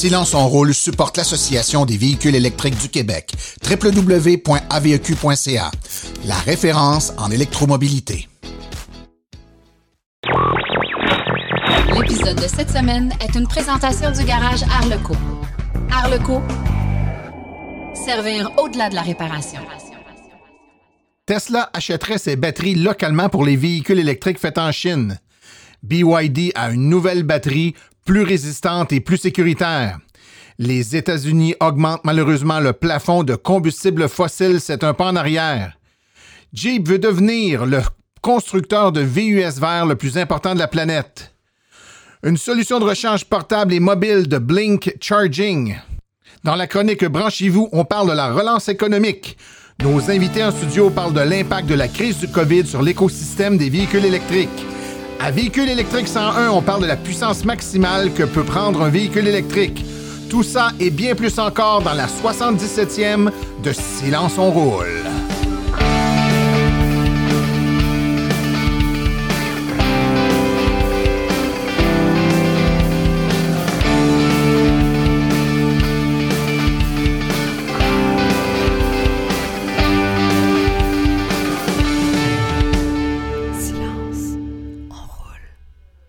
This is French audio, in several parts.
Silence en rôle supporte l'Association des véhicules électriques du Québec, www.aveq.ca, la référence en électromobilité. L'épisode de cette semaine est une présentation du garage Arleco. Arleco, servir au-delà de la réparation. Tesla achèterait ses batteries localement pour les véhicules électriques faits en Chine. BYD a une nouvelle batterie plus résistante et plus sécuritaire. Les États-Unis augmentent malheureusement le plafond de combustibles fossiles, c'est un pas en arrière. Jeep veut devenir le constructeur de VUS vert le plus important de la planète. Une solution de rechange portable et mobile de Blink Charging. Dans la chronique Branchez-vous, on parle de la relance économique. Nos invités en studio parlent de l'impact de la crise du COVID sur l'écosystème des véhicules électriques. À Véhicule électrique 101, on parle de la puissance maximale que peut prendre un véhicule électrique. Tout ça et bien plus encore dans la 77e de Silence on roule.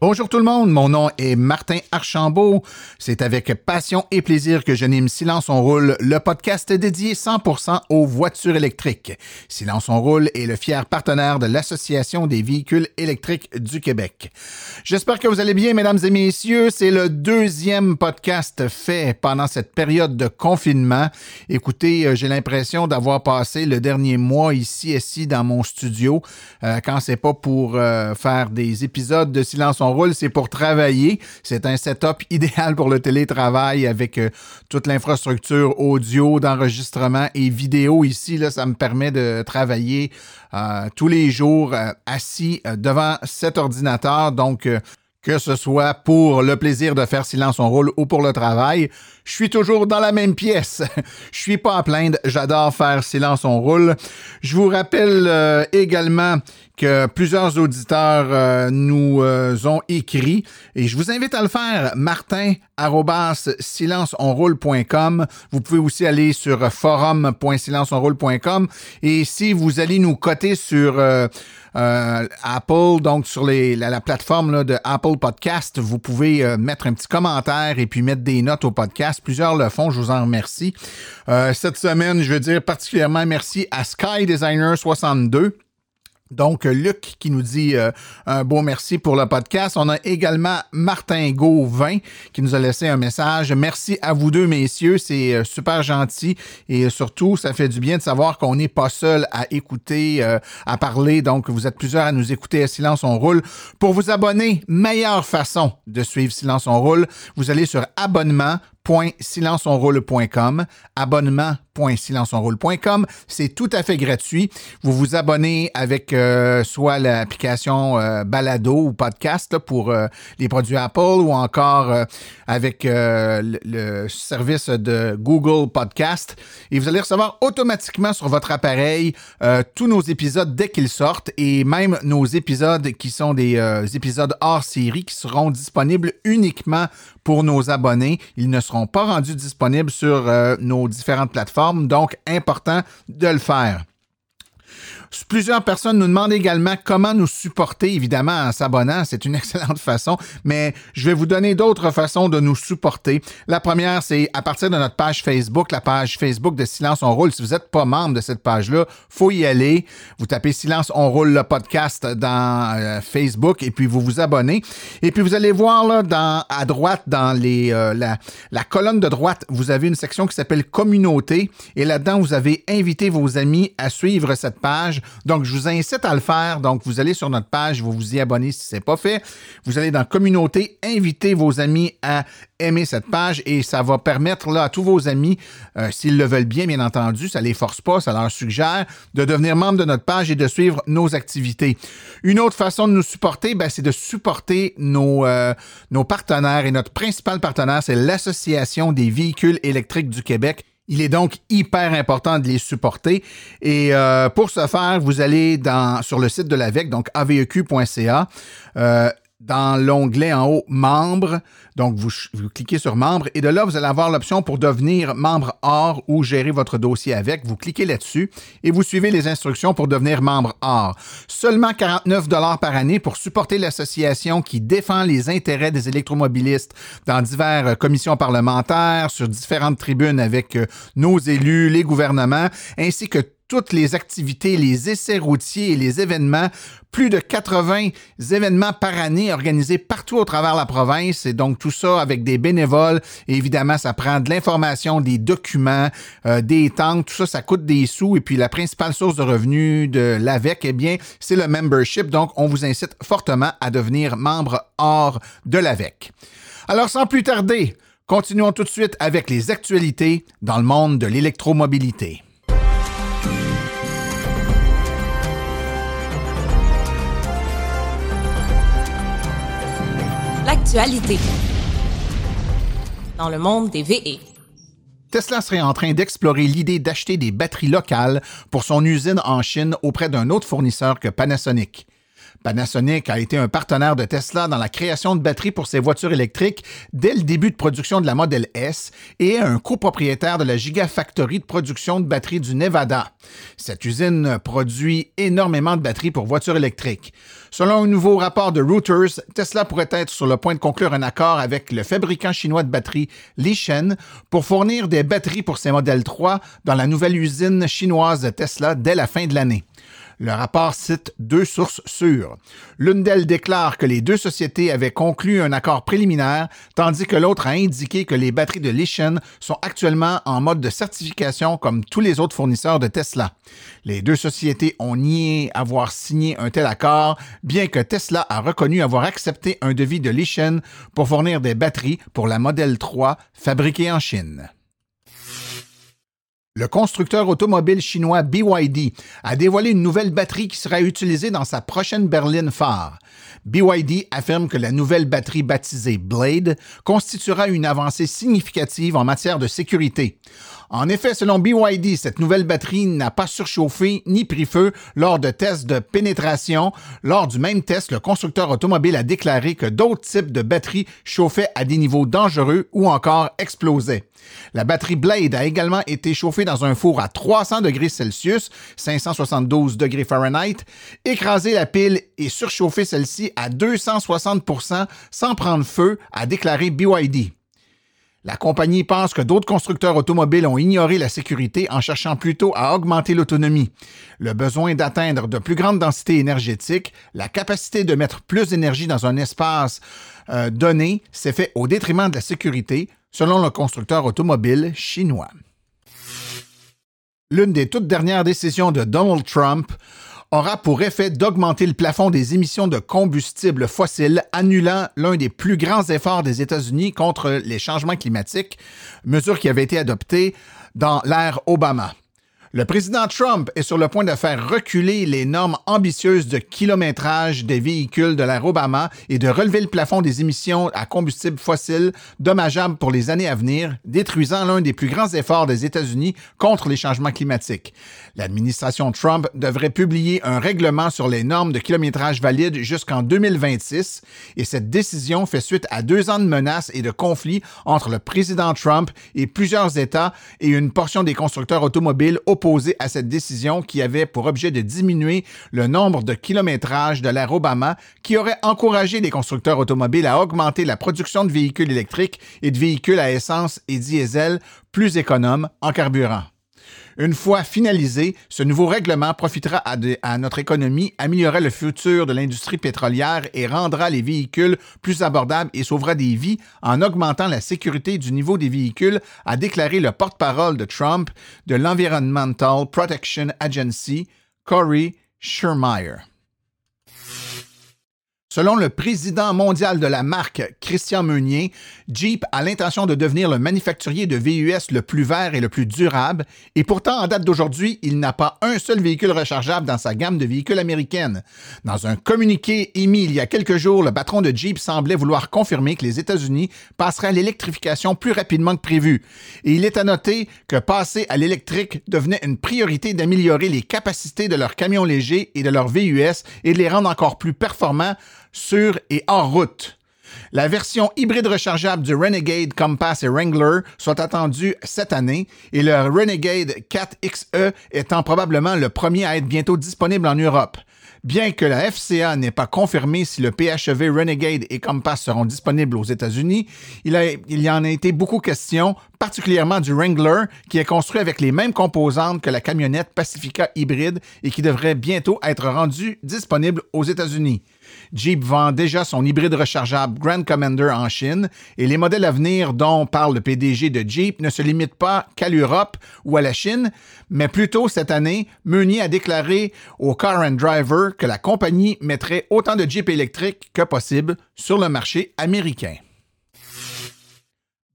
Bonjour tout le monde, mon nom est Martin Archambault. C'est avec passion et plaisir que j'anime Silence on roule, le podcast dédié 100% aux voitures électriques. Silence on roule est le fier partenaire de l'Association des véhicules électriques du Québec. J'espère que vous allez bien, mesdames et messieurs. C'est le deuxième podcast fait pendant cette période de confinement. Écoutez, euh, j'ai l'impression d'avoir passé le dernier mois ici, ici dans mon studio, euh, quand c'est pas pour euh, faire des épisodes de Silence on roule, c'est pour travailler. C'est un setup idéal pour le télétravail avec euh, toute l'infrastructure audio, d'enregistrement et vidéo ici. Là, ça me permet de travailler euh, tous les jours euh, assis devant cet ordinateur. Donc, que ce soit pour le plaisir de faire silence on roule ou pour le travail, je suis toujours dans la même pièce. Je suis pas à plaindre, j'adore faire silence on roule. Je vous rappelle également que plusieurs auditeurs euh, nous euh, ont écrit et je vous invite à le faire. Martin silenceonroule.com. Vous pouvez aussi aller sur forum.silenceonroule.com et si vous allez nous coter sur euh, Apple, donc sur la, plateforme de Apple Podcast, vous pouvez mettre un petit commentaire et puis mettre des notes au podcast. Plusieurs le font, je vous en remercie. cette semaine, je veux dire particulièrement merci à Sky Designer 62 donc, Luc qui nous dit euh, un beau merci pour le podcast. On a également Martin Gauvin qui nous a laissé un message. Merci à vous deux, messieurs. C'est euh, super gentil et surtout, ça fait du bien de savoir qu'on n'est pas seul à écouter, euh, à parler. Donc, vous êtes plusieurs à nous écouter à Silence on roule. Pour vous abonner, meilleure façon de suivre Silence on roule, vous allez sur abonnement abonnement.silenceonroule.com abonnement.silenceonroule.com c'est tout à fait gratuit. Vous vous abonnez avec euh, soit l'application euh, balado ou podcast pour euh, les produits Apple ou encore avec le, le, service de Google Podcast. Et vous allez recevoir automatiquement sur votre appareil tous nos épisodes dès qu'ils sortent et même nos épisodes qui sont des épisodes hors série qui seront disponibles uniquement pour nos abonnés. Ils ne seront pas rendus disponibles sur euh, nos différentes plateformes, donc important de le faire. Plusieurs personnes nous demandent également comment nous supporter, évidemment, en s'abonnant. C'est une excellente façon, mais je vais vous donner d'autres façons de nous supporter. La première, c'est à partir de notre page Facebook, la page Facebook de Silence on roule. Si vous n'êtes pas membre de cette page-là, faut y aller. Vous tapez Silence on roule le podcast dans euh, Facebook et puis vous vous abonnez. Et puis vous allez voir là, à droite, dans euh, la colonne de droite, vous avez une section qui s'appelle Communauté. Et là-dedans, vous avez invité vos amis à suivre cette page. Donc, je vous incite à le faire. Donc, vous allez sur notre page, vous vous y abonnez si ce n'est pas fait. Vous allez dans Communauté, invitez vos amis à aimer cette page et ça va permettre là, à tous vos amis, euh, s'ils le veulent bien, bien entendu, ça ne les force pas, ça leur suggère de devenir membre de notre page et de suivre nos activités. Une autre façon de nous supporter, ben, c'est de supporter nos, euh, nos partenaires et notre principal partenaire, c'est l'Association des véhicules électriques du Québec. Il est donc hyper important de les supporter. Et euh, pour ce faire, vous allez sur le site de l'AVEC, donc aveq.ca. dans l'onglet en haut Membres. Donc, vous, cliquez sur Membres et de là, vous allez avoir l'option pour devenir membre or ou gérer votre dossier avec. Vous cliquez là-dessus et vous suivez les instructions pour devenir membre or. Seulement 49 dollars par année pour supporter l'association qui défend les intérêts des électromobilistes dans diverses commissions parlementaires, sur différentes tribunes avec euh, nos élus, les gouvernements, ainsi que toutes les activités, les essais routiers et les événements, plus de 80 événements par année organisés partout au travers la province et donc tout ça avec des bénévoles. Évidemment, ça prend de l'information, des documents, euh, des temps, tout ça, ça coûte des sous. Et puis la principale source de revenus de l'AVEC, eh bien, c'est le membership. Donc, on vous incite fortement à devenir membre hors de l'AVEC. Alors, sans plus tarder, continuons tout de suite avec les actualités dans le monde de l'électromobilité. Dans le monde des VE. Tesla serait en train d'explorer l'idée d'acheter des batteries locales pour son usine en Chine auprès d'un autre fournisseur que Panasonic. Panasonic a été un partenaire de Tesla dans la création de batteries pour ses voitures électriques dès le début de production de la Model S et est un copropriétaire de la Gigafactory de production de batteries du Nevada. Cette usine produit énormément de batteries pour voitures électriques. Selon un nouveau rapport de Reuters, Tesla pourrait être sur le point de conclure un accord avec le fabricant chinois de batteries Lishen pour fournir des batteries pour ses modèles 3 dans la nouvelle usine chinoise de Tesla dès la fin de l'année. Le rapport cite deux sources sûres. L'une d'elles déclare que les deux sociétés avaient conclu un accord préliminaire, tandis que l'autre a indiqué que les batteries de Lishen sont actuellement en mode de certification comme tous les autres fournisseurs de Tesla. Les deux sociétés ont nié avoir signé un tel accord, bien que Tesla a reconnu avoir accepté un devis de Lishen pour fournir des batteries pour la Model 3 fabriquée en Chine. Le constructeur automobile chinois BYD a dévoilé une nouvelle batterie qui sera utilisée dans sa prochaine berline phare. BYD affirme que la nouvelle batterie baptisée Blade constituera une avancée significative en matière de sécurité. En effet, selon BYD, cette nouvelle batterie n'a pas surchauffé ni pris feu lors de tests de pénétration. Lors du même test, le constructeur automobile a déclaré que d'autres types de batteries chauffaient à des niveaux dangereux ou encore explosaient. La batterie Blade a également été chauffée dans un four à 300 degrés Celsius, 572 degrés Fahrenheit, écraser la pile et surchauffer celle-ci à 260% sans prendre feu, a déclaré BYD. La compagnie pense que d'autres constructeurs automobiles ont ignoré la sécurité en cherchant plutôt à augmenter l'autonomie. Le besoin d'atteindre de plus grandes densités énergétiques, la capacité de mettre plus d'énergie dans un espace euh, donné s'est fait au détriment de la sécurité, selon le constructeur automobile chinois. L'une des toutes dernières décisions de Donald Trump aura pour effet d'augmenter le plafond des émissions de combustibles fossiles, annulant l'un des plus grands efforts des États-Unis contre les changements climatiques, mesure qui avait été adoptée dans l'ère Obama. Le président Trump est sur le point de faire reculer les normes ambitieuses de kilométrage des véhicules de l'ère Obama et de relever le plafond des émissions à combustible fossile dommageables pour les années à venir, détruisant l'un des plus grands efforts des États-Unis contre les changements climatiques. L'administration Trump devrait publier un règlement sur les normes de kilométrage valides jusqu'en 2026 et cette décision fait suite à deux ans de menaces et de conflits entre le président Trump et plusieurs États et une portion des constructeurs automobiles à cette décision qui avait pour objet de diminuer le nombre de kilométrages de l'ère Obama qui aurait encouragé les constructeurs automobiles à augmenter la production de véhicules électriques et de véhicules à essence et diesel plus économes en carburant. Une fois finalisé, ce nouveau règlement profitera à, notre économie, améliorera le futur de l'industrie pétrolière et rendra les véhicules plus abordables et sauvera des vies en augmentant la sécurité du niveau des véhicules, a déclaré le porte-parole de Trump de l'Environmental Protection Agency, Corey Schermeyer. Selon le président mondial de la marque, Christian Meunier, Jeep a l'intention de devenir le manufacturier de VUS le plus vert et le plus durable, et pourtant, en date d'aujourd'hui, il n'a pas un seul véhicule rechargeable dans sa gamme de véhicules américaines. Dans un communiqué émis il y a quelques jours, le patron de Jeep semblait vouloir confirmer que les États-Unis passeraient à l'électrification plus rapidement que prévu. Et il est à noter que passer à l'électrique devenait une priorité d'améliorer les capacités de leurs camions légers et de leurs VUS et de les rendre encore plus performants sur et hors route. La version hybride rechargeable du Renegade Compass et Wrangler sont attendues cette année et le Renegade 4XE étant probablement le premier à être bientôt disponible en Europe. Bien que la FCA n'ait pas confirmé si le PHEV Renegade et Compass seront disponibles aux États-Unis, il, il y en a été beaucoup question, particulièrement du Wrangler, qui est construit avec les mêmes composantes que la camionnette Pacifica hybride et qui devrait bientôt être rendu disponible aux États-Unis. Jeep vend déjà son hybride rechargeable Grand Commander en Chine et les modèles à venir dont parle le PDG de Jeep ne se limitent pas qu'à l'Europe ou à la Chine, mais plutôt cette année, Meunier a déclaré au Car and Driver que la compagnie mettrait autant de Jeep électriques que possible sur le marché américain.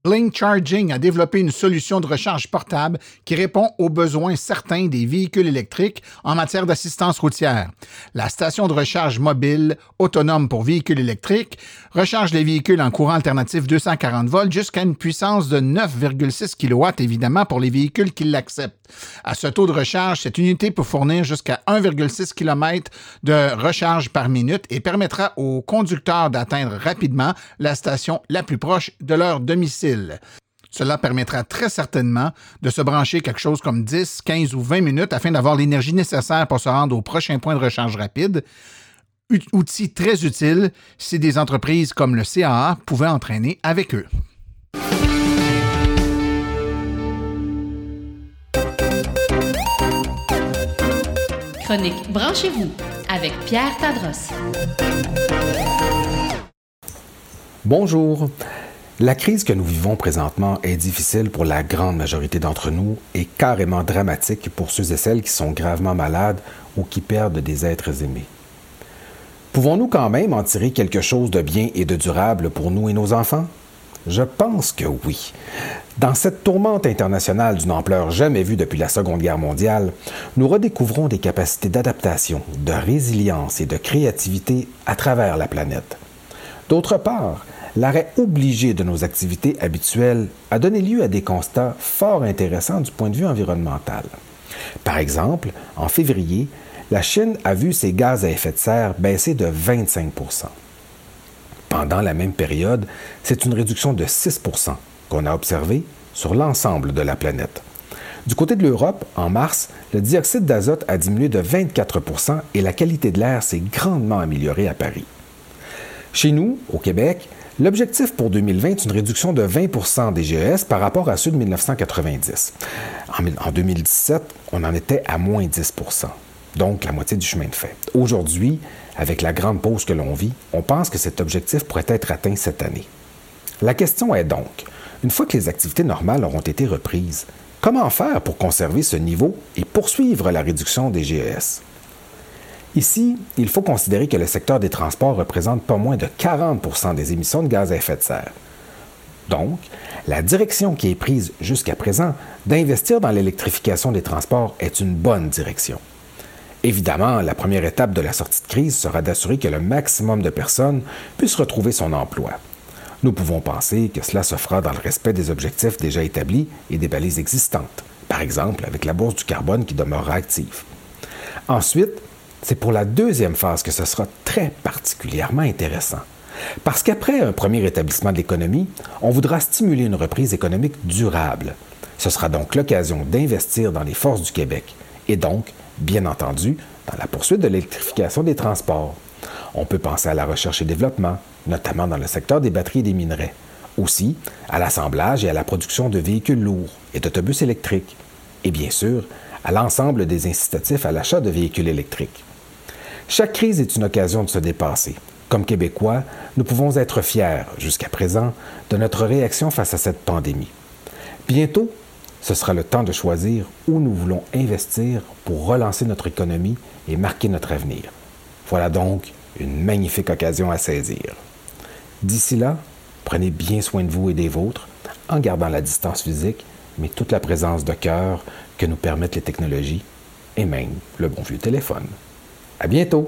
Blink Charging a développé une solution de recharge portable qui répond aux besoins certains des véhicules électriques en matière d'assistance routière. La station de recharge mobile autonome pour véhicules électriques recharge les véhicules en courant alternatif 240 volts jusqu'à une puissance de 9,6 kW évidemment pour les véhicules qui l'acceptent. À ce taux de recharge, cette unité peut fournir jusqu'à 1,6 km de recharge par minute et permettra aux conducteurs d'atteindre rapidement la station la plus proche de leur domicile. Cela permettra très certainement de se brancher quelque chose comme 10, 15 ou 20 minutes afin d'avoir l'énergie nécessaire pour se rendre au prochain point de recharge rapide. Outil très utile si des entreprises comme le CAA pouvaient entraîner avec eux. Chronique Branchez-vous avec Pierre Tadros. Bonjour. La crise que nous vivons présentement est difficile pour la grande majorité d'entre nous et carrément dramatique pour ceux et celles qui sont gravement malades ou qui perdent des êtres aimés. Pouvons-nous quand même en tirer quelque chose de bien et de durable pour nous et nos enfants? Je pense que oui. Dans cette tourmente internationale d'une ampleur jamais vue depuis la Seconde Guerre mondiale, nous redécouvrons des capacités d'adaptation, de résilience et de créativité à travers la planète. D'autre part, l'arrêt obligé de nos activités habituelles a donné lieu à des constats fort intéressants du point de vue environnemental. Par exemple, en février, la Chine a vu ses gaz à effet de serre baisser de 25% Pendant la même période, c'est une réduction de 6% qu'on a observée sur l'ensemble de la planète. Du côté de l'Europe, en mars, le dioxyde d'azote a diminué de 24% et la qualité de l'air s'est grandement améliorée à Paris. Chez nous, au Québec, L'objectif pour 2020 est une réduction de 20% des GES par rapport à ceux de 1990. En, 2017, on en était à moins 10% donc la moitié du chemin de fait. Aujourd'hui, avec la grande pause que l'on vit, on pense que cet objectif pourrait être atteint cette année. La question est donc, une fois que les activités normales auront été reprises, comment faire pour conserver ce niveau et poursuivre la réduction des GES? Ici, il faut considérer que le secteur des transports représente pas moins de 40% des émissions de gaz à effet de serre. Donc, la direction qui est prise jusqu'à présent d'investir dans l'électrification des transports est une bonne direction. Évidemment, la première étape de la sortie de crise sera d'assurer que le maximum de personnes puissent retrouver son emploi. Nous pouvons penser que cela se fera dans le respect des objectifs déjà établis et des balises existantes, par exemple avec la bourse du carbone qui demeurera active. Ensuite, c'est pour la deuxième phase que ce sera très particulièrement intéressant. Parce qu'après un premier établissement de l'économie, on voudra stimuler une reprise économique durable. Ce sera donc l'occasion d'investir dans les forces du Québec et donc, bien entendu, dans la poursuite de l'électrification des transports. On peut penser à la recherche et développement, notamment dans le secteur des batteries et des minerais. Aussi, à l'assemblage et à la production de véhicules lourds et d'autobus électriques. Et bien sûr, à l'ensemble des incitatifs à l'achat de véhicules électriques. Chaque crise est une occasion de se dépasser. Comme Québécois, nous pouvons être fiers, jusqu'à présent, de notre réaction face à cette pandémie. Bientôt, ce sera le temps de choisir où nous voulons investir pour relancer notre économie et marquer notre avenir. Voilà donc une magnifique occasion à saisir. D'ici là, prenez bien soin de vous et des vôtres en gardant la distance physique, mais toute la présence de cœur que nous permettent les technologies et même le bon vieux téléphone. À bientôt!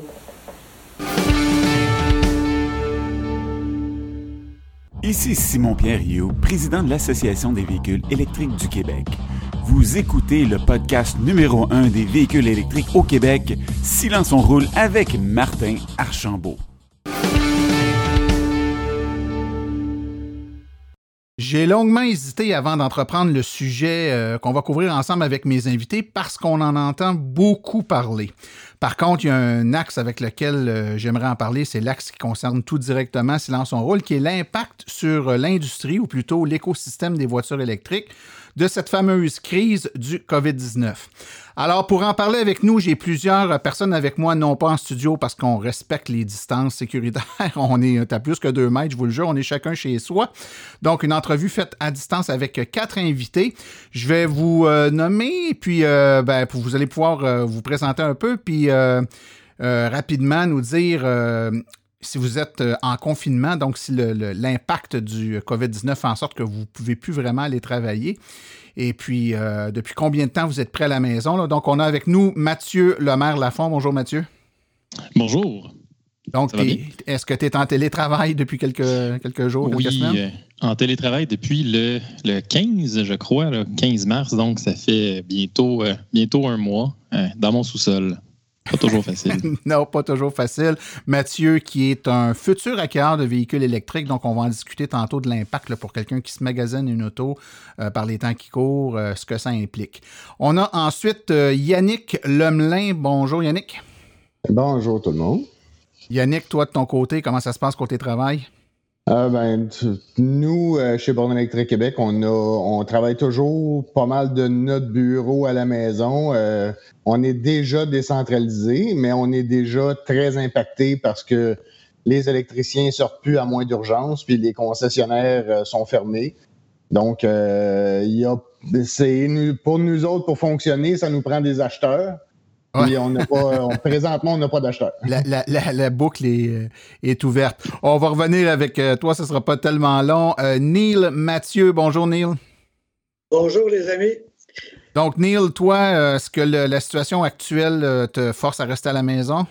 Ici Simon-Pierre Rioux, président de l'Association des véhicules électriques du Québec. Vous écoutez le podcast numéro 1 des véhicules électriques au Québec, Silence on roule avec Martin Archambault. J'ai longuement hésité avant d'entreprendre le sujet euh, qu'on va couvrir ensemble avec mes invités parce qu'on en entend beaucoup parler. Par contre, il y a un axe avec lequel euh, j'aimerais en parler, c'est l'axe qui concerne tout directement Silence on roule, qui est l'impact sur l'industrie ou plutôt l'écosystème des voitures électriques de cette fameuse crise du COVID-19. Alors, pour en parler avec nous, j'ai plusieurs personnes avec moi, non pas en studio parce qu'on respecte les distances sécuritaires. On est à plus que deux mètres, je vous le jure, on est chacun chez soi. Donc, une entrevue faite à distance avec quatre invités. Je vais vous euh, nommer, puis euh, ben, vous allez pouvoir euh, vous présenter un peu, puis rapidement nous dire si vous êtes en confinement, donc si l'impact du COVID-19 fait en sorte que vous ne pouvez plus vraiment aller travailler. Et puis, euh, depuis combien de temps vous êtes prêt à la maison? Donc, on a avec nous Mathieu Lemaire-Lafont. Bonjour, Mathieu. Bonjour. Donc, est-ce que tu es en télétravail depuis quelques, quelques jours, oui, quelques semaines? Euh, en télétravail depuis le, le 15, je crois, le 15 mars. Donc, ça fait bientôt, euh, bientôt un mois dans mon sous-sol. Pas toujours facile. non, pas toujours facile. Mathieu, qui est un futur acquéreur de véhicules électriques, donc on va en discuter tantôt de l'impact pour quelqu'un qui se magasine une auto euh, par les temps qui courent, euh, ce que ça implique. On a ensuite euh, Yannick Lemelin. Bonjour Yannick. Bonjour tout le monde. Yannick, toi de ton côté, comment ça se passe côté travail? Euh, ben, nous, euh, chez Borne Électrique Québec, on, a, on travaille toujours pas mal de notre bureau à la maison. Euh, on est déjà décentralisé, mais on est déjà très impacté parce que les électriciens sortent plus à moins d'urgence, puis les concessionnaires sont fermés. Donc, il y a, c'est pour nous autres, pour fonctionner, ça nous prend des acheteurs. Oui, on n'a pas, présentement, on n'a pas d'acheteur. La, boucle est, est, ouverte. On va revenir avec euh, toi, ce ne sera pas tellement long. Euh, Neil Mathieu, bonjour Neil. Bonjour les amis. Donc Neil, toi, euh, est-ce que la situation actuelle te force à rester à la maison?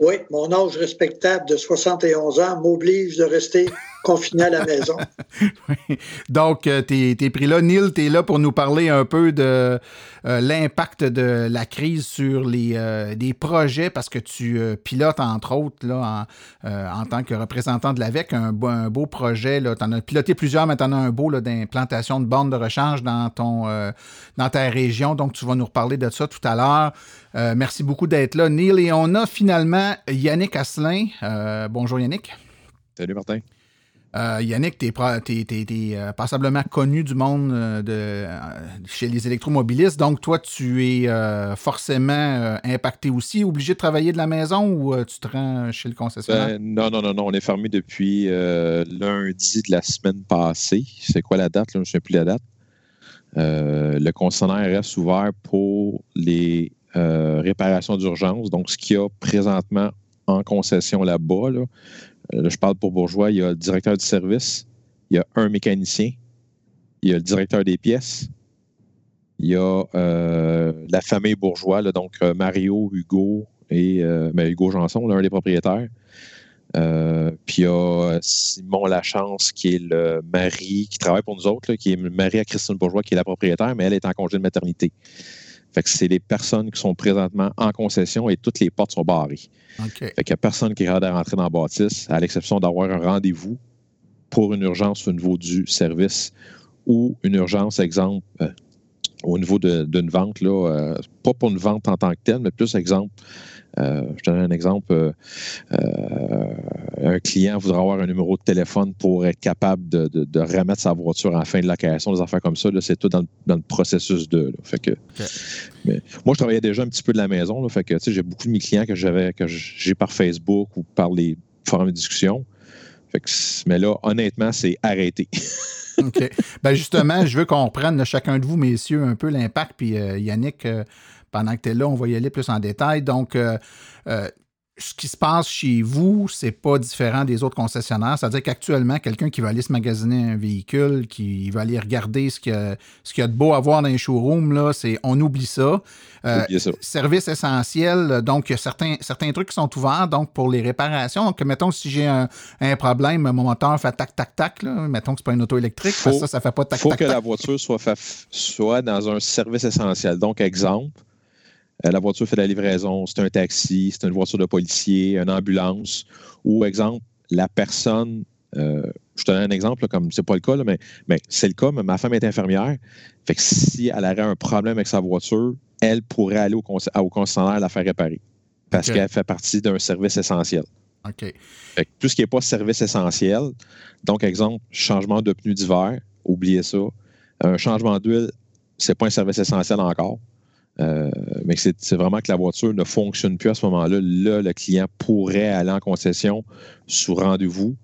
Oui, mon âge respectable de 71 ans m'oblige de rester confiné à la maison. Donc, euh, tu es, pris là. Neil, tu es là pour nous parler un peu de euh, l'impact de la crise sur les euh, des projets, parce que tu pilotes, entre autres, là, en, tant que représentant de l'AVEC, un, un, beau projet. Tu en as piloté plusieurs, mais tu en as un beau d'implantation de bornes de recharge dans, ton, dans ta région. Donc, tu vas nous reparler de ça tout à l'heure. Euh, merci beaucoup d'être là, Neil. Et on a finalement Yannick Asselin. Euh, bonjour Yannick. Salut Martin. Euh, Yannick, tu es, passablement connu du monde de, chez les électromobilistes. Donc, toi, tu es forcément impacté aussi, obligé de travailler de la maison ou tu te rends chez le concessionnaire? Ben, non, non, non, non. On est fermé depuis lundi de la semaine passée. C'est quoi la date? je ne sais plus la date. le concessionnaire reste ouvert pour les réparation d'urgence. Donc, ce qu'il y a présentement en concession là-bas, là, euh, je parle pour Bourgeois, il y a le directeur du service, il y a un mécanicien, il y a le directeur des pièces, il y a euh, la famille Bourgeois, donc Mario, Hugo et ben, Hugo Janson, l'un des propriétaires. puis il y a Simon Lachance, qui est le mari, qui travaille pour nous autres, qui est le mari à Christine Bourgeois, qui est la propriétaire, mais elle est en congé de maternité. Fait que c'est les personnes qui sont présentement en concession et toutes les portes sont barrées. Fait qu'il n'y a personne qui est capable de rentrer dans la bâtisse, à l'exception d'avoir un rendez-vous pour une urgence au niveau du service ou une urgence, exemple, euh, au niveau d'une vente, là, euh, pas pour une vente en tant que telle, mais plus, exemple, euh, je te donne un exemple. Euh, euh, un client voudra avoir un numéro de téléphone pour être capable de, remettre sa voiture en fin de location, des affaires comme ça. C'est tout dans le, processus de. Fait que, moi, je travaillais déjà un petit peu de la maison. fait que j'ai beaucoup de mes clients que j'avais que j'ai par Facebook ou par les forums de discussion. Fait que, mais là, honnêtement, c'est arrêté. OK. Ben justement, je veux qu'on reprenne chacun de vous, messieurs, un peu l'impact. Puis euh, Yannick, euh, pendant que tu es là, on va y aller plus en détail. Donc, euh, ce qui se passe chez vous, c'est pas différent des autres concessionnaires. C'est-à-dire qu'actuellement, quelqu'un qui va aller se magasiner un véhicule, qui va aller regarder ce qu'il y, a, y de beau à voir dans les showrooms, là, c'est on oublie ça. Euh, ça. Service essentiel, donc il y a certains, certains trucs qui sont ouverts donc pour les réparations. Donc, mettons, si j'ai un, un problème, mon moteur fait tac, tac, tac, là, mettons que c'est pas une auto électrique, Faut- ça, ça fait pas tac, Il faut tac, que tac. la voiture soit, dans un service essentiel. Donc, exemple, euh, la voiture fait la livraison, c'est un taxi, c'est une voiture de policier, une ambulance, ou exemple, la personne, euh, je te donne un exemple, là, comme c'est pas le cas, là, mais, mais c'est le cas, mais ma femme est infirmière. Fait que si elle aurait un problème avec sa voiture, elle pourrait aller au, au concessionnaire la faire réparer. Parce qu'elle fait partie d'un service essentiel. OK. Fait que tout ce qui n'est pas service essentiel, donc exemple, changement de pneus d'hiver, oubliez ça. Un changement d'huile, c'est pas un service essentiel encore. Euh, mais c'est vraiment que la voiture ne fonctionne plus à ce moment-là. Là, le client pourrait aller en concession sous rendez-vous.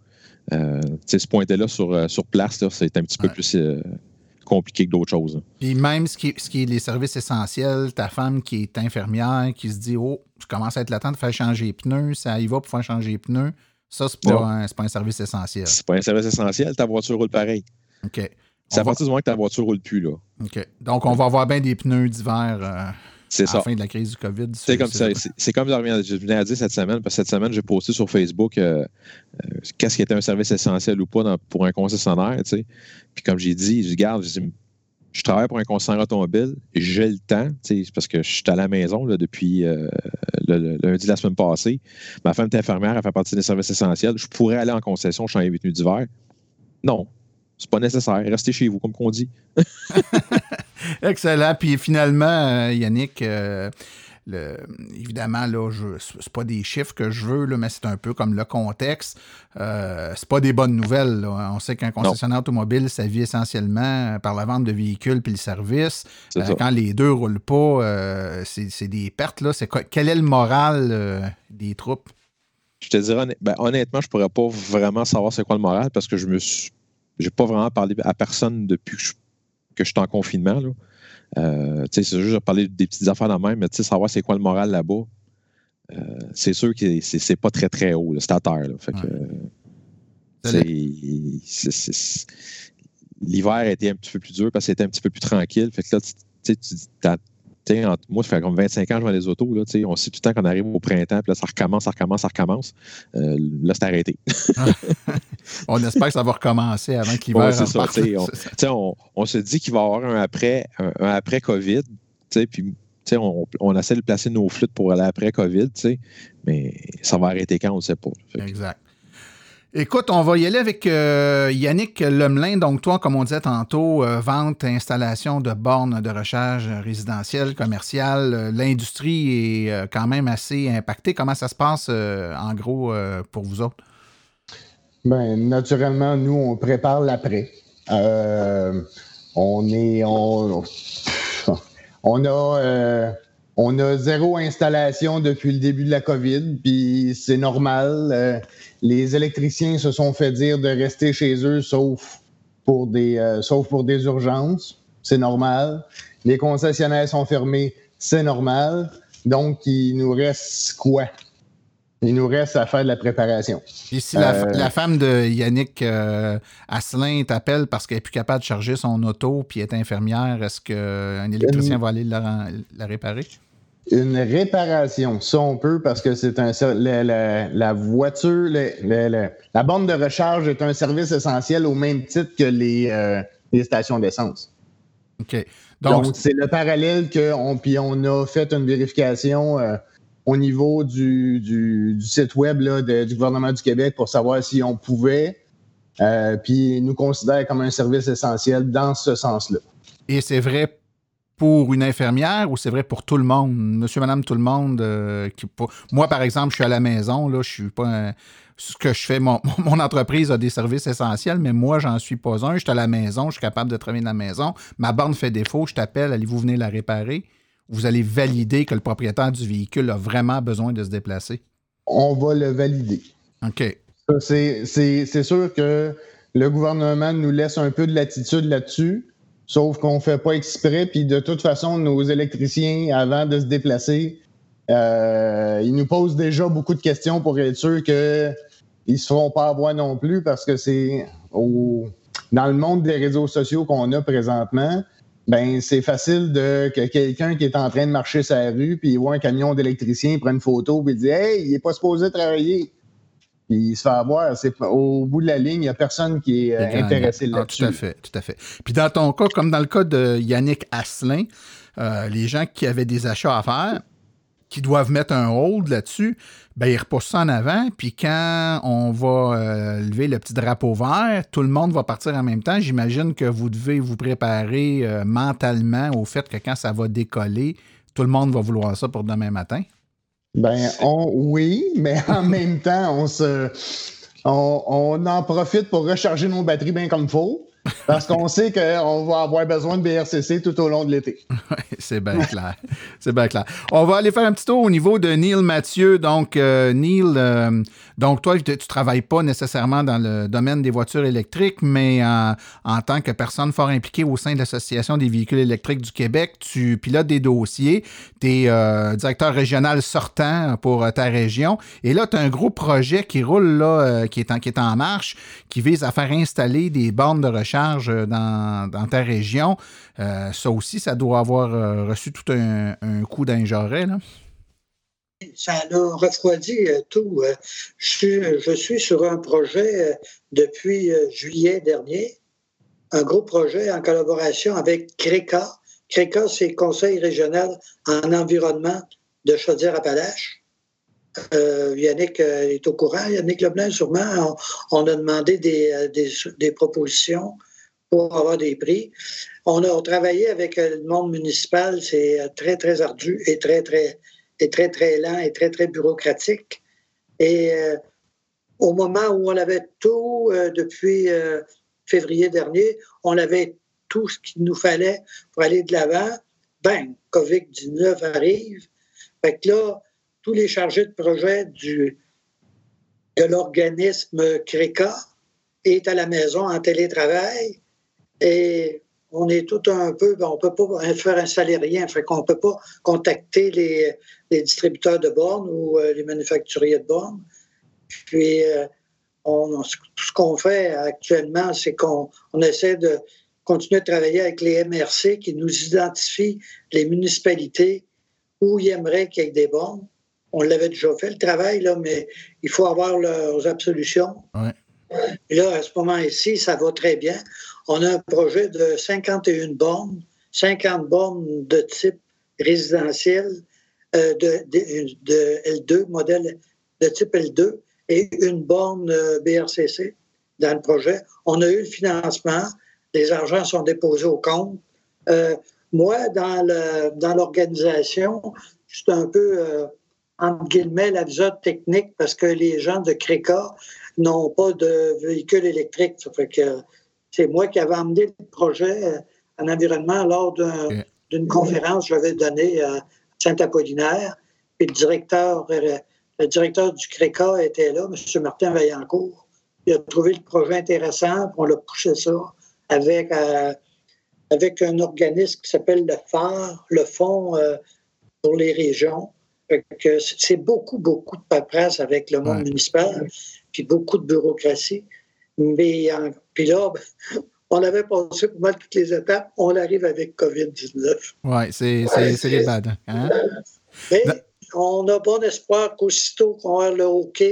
Euh, tu sais, se pointer là sur, euh, sur place, c'est un petit peu plus euh, compliqué que d'autres choses. Puis même ce qui, ce qui est les services essentiels, ta femme qui est infirmière, qui se dit Oh, je commence à être temps de faire changer les pneus, ça y va pour faire changer les pneus. Ça, c'est pas, un, pas un service essentiel. C'est pas un service essentiel, ta voiture roule pareil. OK. C'est à partir du moment que ta voiture roule plus, là. OK. Donc, on va avoir bien des pneus d'hiver euh, à ça. la fin de la crise du COVID. C'est comme ça. C'est comme je je venais à dire cette semaine, parce que cette semaine, j'ai posté sur Facebook euh, euh, qu'est-ce qui était un service essentiel ou pas dans- pour un concessionnaire, tu sais. Puis comme j'ai dit, je garde, je, je travaille pour un concessionnaire automobile, j'ai le temps, tu sais, c'est parce que je suis à la maison là, depuis le, le lundi de la semaine passée. Ma femme est infirmière, elle fait partie des services essentiels. Je pourrais aller en concession, changer les pneus d'hiver. Non, c'est pas nécessaire. Restez chez vous, comme qu'on dit. Excellent. Puis finalement, euh, Yannick, euh, le- évidemment, là, je, c'est pas des chiffres que je veux, là, mais c'est un peu comme le contexte. Euh, c'est pas des bonnes nouvelles. là. On sait qu'un concessionnaire automobile, ça vit essentiellement par la vente de véhicules puis le service. Euh, quand les deux roulent pas, euh, c'est, c'est des pertes. Là. C'est quel est le moral euh, des troupes? Je te dirais, ben, honnêtement, je pourrais pas vraiment savoir c'est quoi le moral parce que je me suis. J'ai pas vraiment parlé à personne depuis que je, que je suis en confinement. Là. Euh, c'est juste de parler des petites affaires de même, mais savoir c'est quoi le moral là-bas, euh, c'est sûr que c'est, pas très très haut. C'est à terre. là. Fait Ouais. L'hiver a été un petit peu plus dur parce que c'était un petit peu plus tranquille. Fait que là, tu tu moi, ça fait comme 25 ans que je vois les autos. Là, on sait tout le temps qu'on arrive au printemps, puis là, ça recommence, ça recommence, ça recommence. Euh, là, c'est arrêté. On espère que ça va recommencer avant Ouais, c'est ça, tu sais, on- on, on se dit qu'il va y avoir un après, un, un après COVID, puis on, on essaie de placer nos flûtes pour aller après COVID, mais ça va arrêter quand, on ne sait pas. Fait Exact. Écoute, on va y aller avec euh, Yannick Lemelin. Donc, toi, comme on disait tantôt, euh, vente, installation de bornes de recharge résidentielles, commerciales. Euh, L'industrie est quand même assez impactée. Comment ça se passe, en gros, pour vous autres? Ben, naturellement, nous, on prépare l'après. On est. On, on a. on a zéro installation depuis le début de la COVID, puis c'est normal. Euh, les électriciens se sont fait dire de rester chez eux, sauf pour des, euh, sauf pour des urgences. C'est normal. Les concessionnaires sont fermés, c'est normal. Donc, il nous reste quoi? Il nous reste à faire de la préparation. Et si la, Euh, la femme de Yannick euh, Asselin t'appelle parce qu'elle n'est plus capable de charger son auto puis est infirmière, est-ce qu'un électricien va aller la réparer? Une réparation, ça on peut parce que c'est un la, la- la voiture, le- la borne de recharge est un service essentiel au même titre que les, euh, les stations d'essence. OK. Donc, c'est le parallèle que on puis on a fait une vérification euh, au niveau du, du- du site web là, de- du gouvernement du Québec pour savoir si on pouvait. euh, puis nous considère comme un service essentiel dans ce sens-là. Et c'est vrai pour une infirmière ou c'est vrai pour tout le monde? Monsieur, madame, tout le monde. euh, qui, pour- Moi, par exemple, je suis à la maison, là, je suis pas un- Ce que je fais, mon, mon entreprise a des services essentiels, mais moi, j'en suis pas un. Je suis à la maison, je suis capable de travailler de la maison. Ma borne fait défaut, je t'appelle, allez-vous venir la réparer? Vous allez valider que le propriétaire du véhicule a vraiment besoin de se déplacer. On va le valider. OK. C'est sûr que le gouvernement nous laisse un peu de latitude là-dessus, sauf qu'on fait pas exprès. Puis de toute façon, nos électriciens, avant de se déplacer, euh, ils nous posent déjà beaucoup de questions pour être sûr qu'ils ne se feront pas avoir non plus parce que c'est dans le monde des réseaux sociaux qu'on a présentement, ben c'est facile de que quelqu'un qui est en train de marcher sa rue puis il voit un camion d'électricien, prend une photo puis il dit Hey, il n'est pas supposé travailler. Puis il se fait avoir. C'est, au bout de la ligne, il n'y a personne qui est euh, intéressé ah, là-dessus. tout à fait, tout à fait. Puis dans ton cas, comme dans le cas de Yannick Asselin, euh, les gens qui avaient des achats à faire, qui doivent mettre un hold là-dessus, ben, ils repoussent ça en avant. Puis quand on va euh, lever le petit drapeau vert, tout le monde va partir en même temps. J'imagine que vous devez vous préparer mentalement au fait que quand ça va décoller, tout le monde va vouloir ça pour demain matin. Ben, on, oui, mais en même temps, on se, on, on, en profite pour recharger nos batteries bien comme il faut. Parce qu'on sait qu'on va avoir besoin de BRCC tout au long de l'été. C'est bien clair. C'est bien clair. On va aller faire un petit tour au niveau de Neil Mathieu. Donc, euh, Neil, euh, donc toi, tu ne travailles pas nécessairement dans le domaine des voitures électriques, mais en tant que personne fort impliquée au sein de l'Association des véhicules électriques du Québec, tu pilotes des dossiers. Tu es euh, directeur régional sortant pour ta région. Et là, tu as un gros projet qui roule, là, qui, est en, qui est en marche, qui vise à faire installer des bornes de recharge euh, dans, ta région. Euh, ça aussi, ça doit avoir euh, reçu tout un, coup là? Ça a refroidi tout. Je suis, sur un projet depuis juillet dernier, un gros projet en collaboration avec CRECA. CRECA, c'est Conseil régional en environnement de Chaudière-Appalaches. Yannick est au courant, Yannick Leblanc, sûrement. On, a demandé des, propositions pour avoir des prix. On a travaillé avec le monde municipal, c'est euh, très, très ardu et très, très, très, très lent et très, très bureaucratique. Et euh, au moment où on avait tout euh, depuis février dernier, on avait tout ce qu'il nous fallait pour aller de l'avant. Bang, COVID-19 arrive. Fait que là, tous les chargés de projet de l'organisme CRECA est à la maison en télétravail. Et on est tout un peu, ben, on ne peut pas faire installer rien, fait qu'on ne peut pas contacter les, distributeurs de bornes ou euh, les manufacturiers de bornes. Puis, euh, tout ce qu'on fait actuellement, c'est qu'on essaie de continuer de travailler avec les MRC qui nous identifient les municipalités où ils aimeraient qu'il y ait des bornes. On l'avait déjà fait le travail, là, mais il faut avoir leurs absolutions. Là, à ce moment-ci, ça va très bien on a un projet de 51 bornes, 50 bornes de type résidentiel euh, de, L2, modèle de type L2, et une borne euh, BRCC dans le projet. On a eu le financement, les argents sont déposés au compte. Euh, moi, dans l'organisation, je suis un peu, entre guillemets, la technique parce que les gens de CRECA n'ont pas de véhicule électrique. Ça fait que c'est moi qui avais amené le projet euh, en environnement lors d'une conférence que j'avais donnée à Saint-Apollinaire. Puis le directeur, euh, le directeur du CRECA était là, M. Martin Vaillancourt. Il a trouvé le projet intéressant, on l'a poussé ça avec, euh, avec un organisme qui s'appelle le FAR, le Fonds pour les régions. C'est beaucoup, beaucoup de paperasse avec le monde municipal, puis beaucoup de bureaucratie. Mais puis là, on avait passé pour mal toutes les étapes. On arrive avec COVID-19. Oui, c'est les bad. Hein? Mais on a bon espoir qu'aussitôt qu'on a le OK,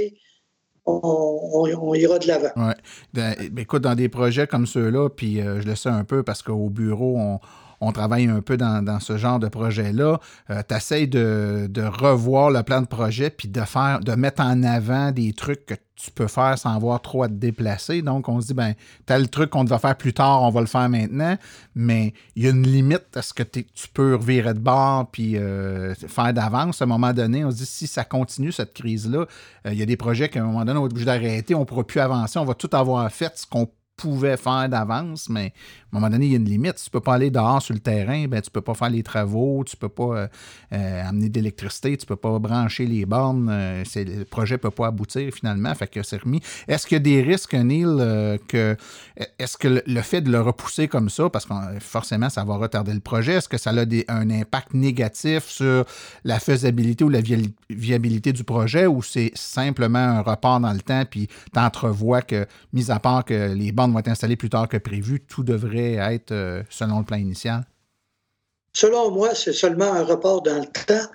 on, ira de l'avant. Oui. Ben, écoute, dans des projets comme ceux-là, puis euh, je le sais un peu parce qu'au bureau, on, on travaille un peu dans, ce genre de projet-là. Euh, tu essaies de, revoir le plan de projet puis de faire, de mettre en avant des trucs que tu peux faire sans avoir trop à te déplacer. Donc, on se dit, ben, tel truc qu'on devait faire plus tard, on va le faire maintenant. Mais il y a une limite à ce que tu peux revirer de bord puis euh, faire d'avance. À un moment donné, on se dit, si ça continue, cette crise-là, euh, il y a des projets qu'à un moment donné, on va être obligé d'arrêter, on ne pourra plus avancer, on va tout avoir fait ce qu'on pouvait faire d'avance, mais à un moment donné, il y a une limite. Si tu ne peux pas aller dehors sur le terrain, ben, tu ne peux pas faire les travaux, tu ne peux pas euh, euh, amener de l'électricité, tu ne peux pas brancher les bornes. Euh, le projet ne peut pas aboutir finalement. Fait que c'est remis. Est-ce qu'il y a des risques, Neil, que est-ce que le, fait de le repousser comme ça, parce que forcément, ça va retarder le projet, est-ce que ça a un impact négatif sur la faisabilité ou la viabilité du projet ou c'est simplement un report dans le temps, puis tu entrevois que, mis à part que les bornes vont être installées plus tard que prévu, tout devrait être euh, selon le plan initial? Selon moi, c'est seulement un report dans le temps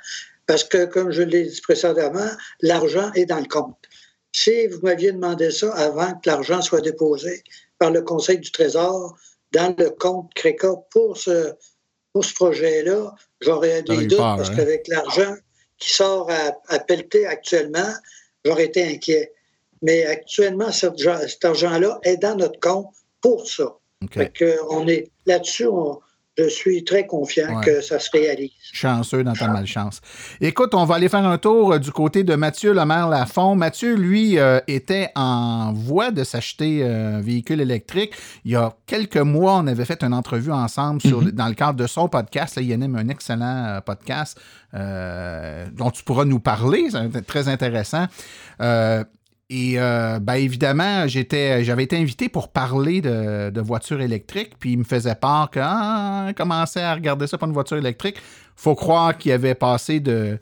parce que, comme je l'ai dit précédemment, l'argent est dans le compte. Si vous m'aviez demandé ça avant que l'argent soit déposé par le Conseil du Trésor dans le compte CRECA pour ce, pour ce projet-là, j'aurais des doutes parce hein? qu'avec l'argent qui sort à, à pelleter actuellement, j'aurais été inquiet. Mais actuellement, cet argent-là est dans notre compte pour ça on est là-dessus, je suis très confiant que ça se réalise. Chanceux dans ta malchance. Écoute, on va aller faire un tour euh, du côté de Mathieu Lemaire-Lafont. Mathieu, lui, euh, était en voie de s'acheter euh, un véhicule électrique. Il y a quelques mois, on avait fait une entrevue ensemble sur, mhm. dans le cadre de son podcast. Là, il y a un excellent podcast dont tu pourras nous parler. C'est très intéressant. Et euh, ben évidemment, j'étais, j'avais été invité pour parler de, voitures électriques, puis il me faisait part qu'il ah, commençait à regarder ça pour une voiture électrique. Faut croire qu'il avait passé de.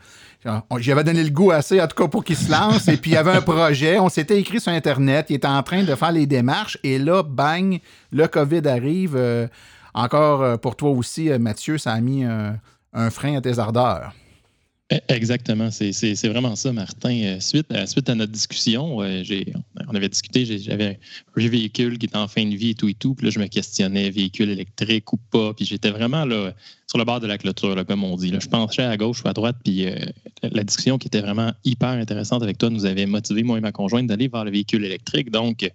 J'avais donné le goût assez, en tout cas, pour qu'il se lance. et puis il y avait un projet. On s'était écrit sur Internet. Il était en train de faire les démarches. Et là, bang, le COVID arrive. Euh, encore euh, pour toi aussi, Mathieu, ça a mis un frein à tes ardeurs. Exactement, c'est vraiment ça, Martin. Euh, suite à, suite à notre discussion, euh, on avait discuté, j'avais un véhicule qui était en fin de vie et tout et tout, puis là, je me questionnais, véhicule électrique ou pas, puis j'étais vraiment là, sur le bord de la clôture, comme on dit. Je penchais à gauche ou à droite, puis euh, la discussion qui était vraiment hyper intéressante avec toi nous avait motivé, moi et ma conjointe, d'aller vers le véhicule électrique. Donc,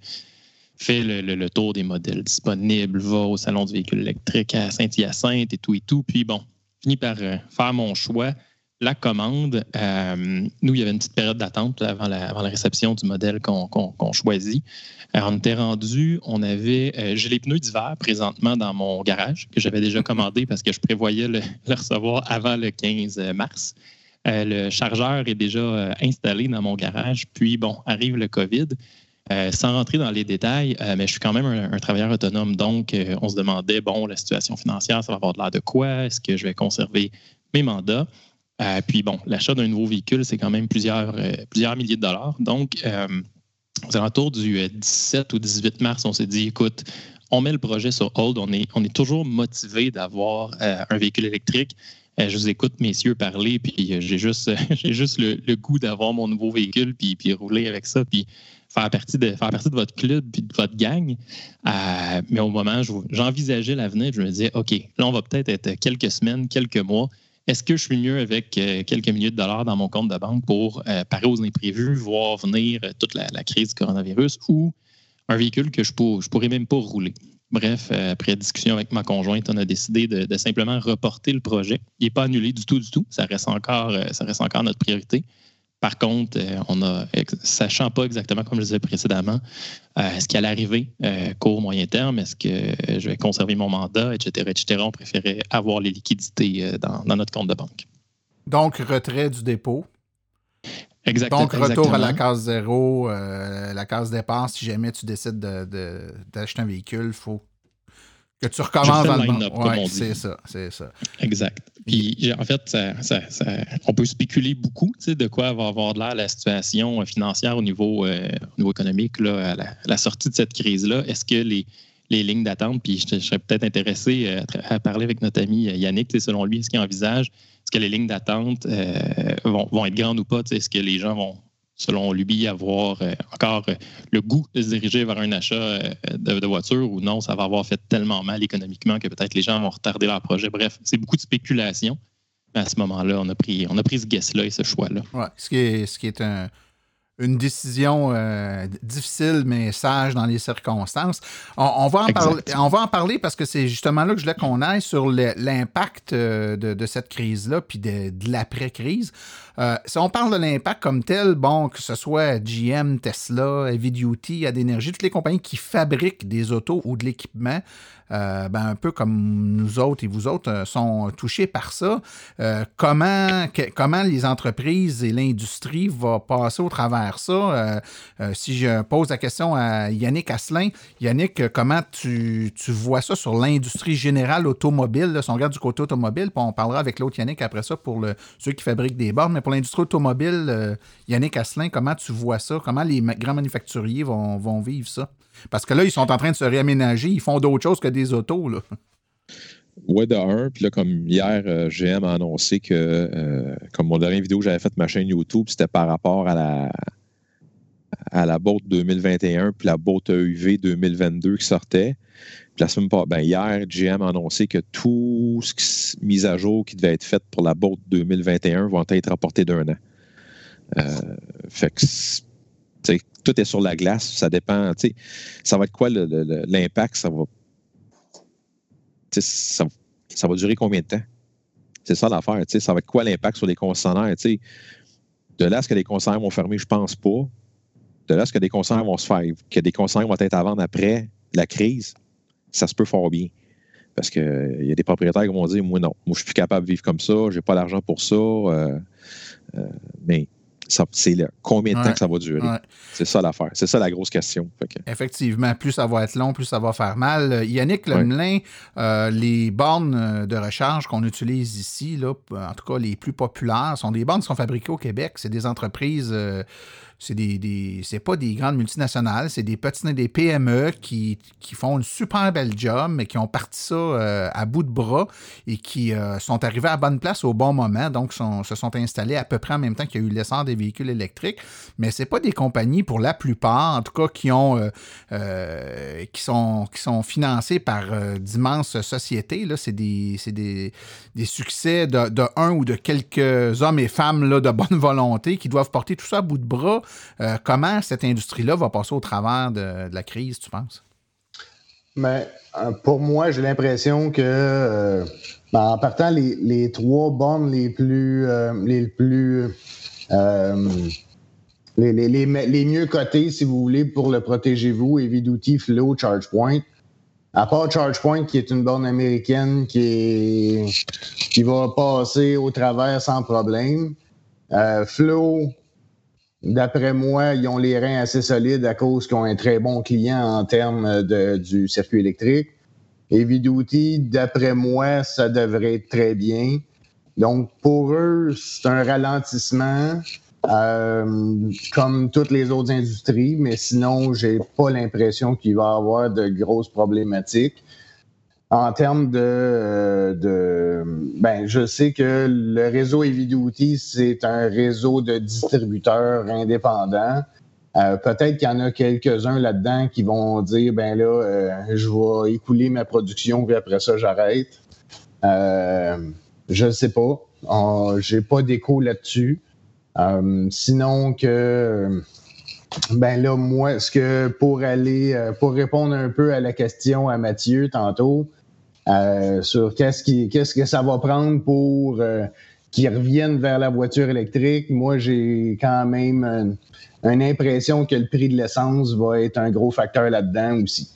fais le, tour des modèles disponibles, va au salon du véhicule électrique à Saint-Hyacinthe et tout et tout, puis bon, fini par faire mon choix la commande, euh, nous, il y avait une petite période d'attente avant la, réception du modèle qu'on choisit. Alors, on était rendu, on avait, euh, j'ai les pneus d'hiver présentement dans mon garage que j'avais déjà commandé parce que je prévoyais le, recevoir avant le 15 mars. Euh, le chargeur est déjà installé dans mon garage. Puis, bon, arrive le COVID. sans rentrer dans les détails, mais je suis quand même un, un travailleur autonome. Donc, on se demandait, bon, la situation financière, ça va avoir de l'air de quoi? Est-ce que je vais conserver mes mandats? Euh, puis bon, l'achat d'un nouveau véhicule, c'est quand même plusieurs, euh, plusieurs milliers de dollars. Donc, euh, aux alentours du 17 ou 18 mars, on s'est dit, écoute, on met le projet sur hold. On est, on est toujours motivé d'avoir un véhicule électrique. je vous écoute, messieurs, parler, puis j'ai juste, juste le, goût d'avoir mon nouveau véhicule, puis, puis rouler avec ça, puis faire partie de, faire partie de votre club, puis de votre gang. mais au moment, j'envisageais l'avenir, je me disais, OK, là, on va peut-être être quelques semaines, quelques mois est-ce que je suis mieux avec euh, quelques milliers de dollars dans mon compte de banque pour euh, parer aux imprévus, voir venir euh, toute la, crise du coronavirus ou un véhicule que je ne pourrais même pas rouler? Bref, après discussion avec ma conjointe, on a décidé de, simplement reporter le projet. Il n'est pas annulé du tout, du tout. Ça reste encore, ça reste encore notre priorité. Par contre, euh, on a, sachant pas exactement, comme je disais précédemment, euh, ce qui allait arriver euh, court, moyen terme, est-ce que je vais conserver mon mandat, etc., etc., on préférait avoir les liquidités dans, notre compte de banque. Donc, retrait du dépôt. Exactement. Donc, retour à la case zéro, la case départ, si jamais tu décides d'acheter un véhicule, il faut que tu recommences dans le ouais, c'est ça, c'est ça. Exact. Puis, en fait, on peut spéculer beaucoup de quoi va avoir de l'air la situation financière au niveau, euh, niveau économique là, à, la, sortie de cette crise-là. Est-ce que les, les lignes d'attente, puis je, serais peut-être intéressé euh, à, parler avec notre ami euh, Yannick, selon lui, est-ce qu'il envisage, est-ce que les lignes d'attente vont, vont, être grandes ou pas? Est-ce que les gens vont, selon lui, avoir euh, encore euh, le goût de se diriger vers un achat euh, de, voiture ou non, ça va avoir fait tellement mal économiquement que peut-être les gens vont retarder leur projet. Bref, c'est beaucoup de spéculation. Mais à ce moment-là, on a pris, on a pris ce guess-là et ce choix-là. Ouais, ce ce qui est un, une décision euh, difficile mais sage dans les circonstances. On, va, en parler, on va en parler parce que c'est justement là que je voulais qu'on aille sur l'impact euh, de, cette crise-là puis de, l'après-crise. Euh, si on parle de l'impact comme tel, bon, que ce soit GM, Tesla, Heavy Duty, toutes les compagnies qui fabriquent des autos ou de l'équipement, euh, ben, un peu comme nous autres et vous autres, euh, sont touchés par ça. Euh, comment, comment les entreprises et l'industrie vont passer au travers ça? si je pose la question à Yannick Asselin, Yannick, comment tu, vois ça sur l'industrie générale automobile? si on regarde du côté automobile, puis on parlera avec l'autre Yannick après ça pour ceux qui fabriquent des bornes, mais pour l'industrie automobile, Yannick Asselin, comment tu vois ça? Comment les grands manufacturiers vont, vont vivre ça? Parce que là, ils sont en train de se réaménager. Ils font d'autres choses que des autos. Là. Ouais, de un. Puis là, comme hier, euh, GM a annoncé que, euh, comme mon dernier vidéo j'avais faite ma chaîne YouTube, c'était par rapport à la à la boat 2021 puis la boat EUV 2022 qui sortait. Puis la semaine ben, hier, GM a annoncé que tout ce qui mise à jour qui devait être fait pour la boat 2021 vont être rapportés d'un an. Euh, fait que tout est sur la glace. Ça dépend. Ça va être quoi l'impact? Ça va, ça, va durer combien de temps? C'est ça l'affaire. Ça va être quoi l'impact sur les concessionnaires? De là à ce que les concessionnaires vont fermer, je pense pas. De là à ce que des concessionnaires vont se faire, que des concessionnaires vont être à vendre après la crise, ça se peut fort bien. Parce qu'il y a des propriétaires qui vont dire Moi, non, moi, je suis plus capable de vivre comme ça, j'ai pas l'argent pour ça. Euh, euh, mais c'est combien de temps que ça va durer. C'est ça l'affaire. C'est ça la grosse question. Effectivement, plus ça va être long, plus ça va faire mal. Yannick Lemelin, euh, les bornes euh, de recharge qu'on utilise ici, là, en tout cas les plus populaires, sont des bornes qui sont fabriquées au Québec. C'est des entreprises. Euh, c'est des, c'est pas des grandes multinationales, c'est des petites des PME qui, font une super belle job, mais qui ont parti ça euh, à bout de bras et qui euh, sont arrivés à bonne place au bon moment, donc se sont installés à peu près en même temps qu'il y a eu l'essor des véhicules électriques. Mais c'est pas des compagnies pour la plupart, en tout cas, qui ont euh, qui sont qui sont financées par d'immenses sociétés. Là, c'est des, des, des, succès de, de, un ou de quelques hommes et femmes là, de bonne volonté qui doivent porter tout ça à bout de bras euh, comment cette industrie-là va passer au travers de, la crise, tu penses? Mais euh, pour moi, j'ai l'impression que euh, ben, en partant les, trois bornes les plus les plus les, mieux cotées, si vous voulez, pour le protégez-vous, Evidouti, Flow, ChargePoint. À part ChargePoint, qui est une borne américaine qui, qui va passer au travers sans problème. Flow, D'après moi, ils ont les reins assez solides à cause qu'ils ont un très bon client en termes de, du circuit électrique. Heavy Duty, d'après moi, ça devrait être très bien. Donc, pour eux, c'est un ralentissement, euh, comme toutes les autres industries, mais sinon, j'ai pas l'impression qu'il va y avoir de grosses problématiques en termes de, de, ben, je sais que le réseau Evidouti, c'est un réseau de distributeurs indépendants. Euh, peut-être qu'il y en a quelques-uns là-dedans qui vont dire ben là, euh, je vais écouler ma production puis après ça j'arrête. Euh, je ne sais pas. J'ai pas d'écho là-dessus. sinon que ben là, moi, ce que pour aller, pour répondre un peu à la question à Mathieu tantôt, euh, sur qu'est-ce, qui, qu'est-ce que ça va prendre pour euh, qu'ils reviennent vers la voiture électrique. Moi, j'ai quand même une impression que le prix de l'essence va être un gros facteur là-dedans aussi.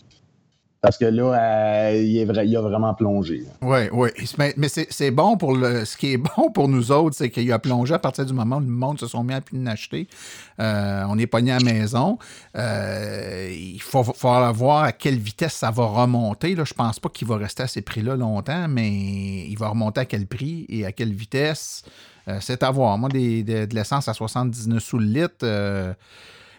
Parce que là, euh, il, a vraiment plongé. Oui, oui. Mais, c'est bon pour le. Ce qui est bon pour nous autres, c'est qu'il a plongé à partir du moment où le monde se sont mis à plus l'acheter. Euh, on est pogné à la maison. Euh, il faut, voir à quelle vitesse ça va remonter. Là. Je pense pas qu'il va rester à ces prix-là longtemps, mais il va remonter à quel prix et à quelle vitesse. c'est à voir. Moi, de l'essence à 79 sous le litre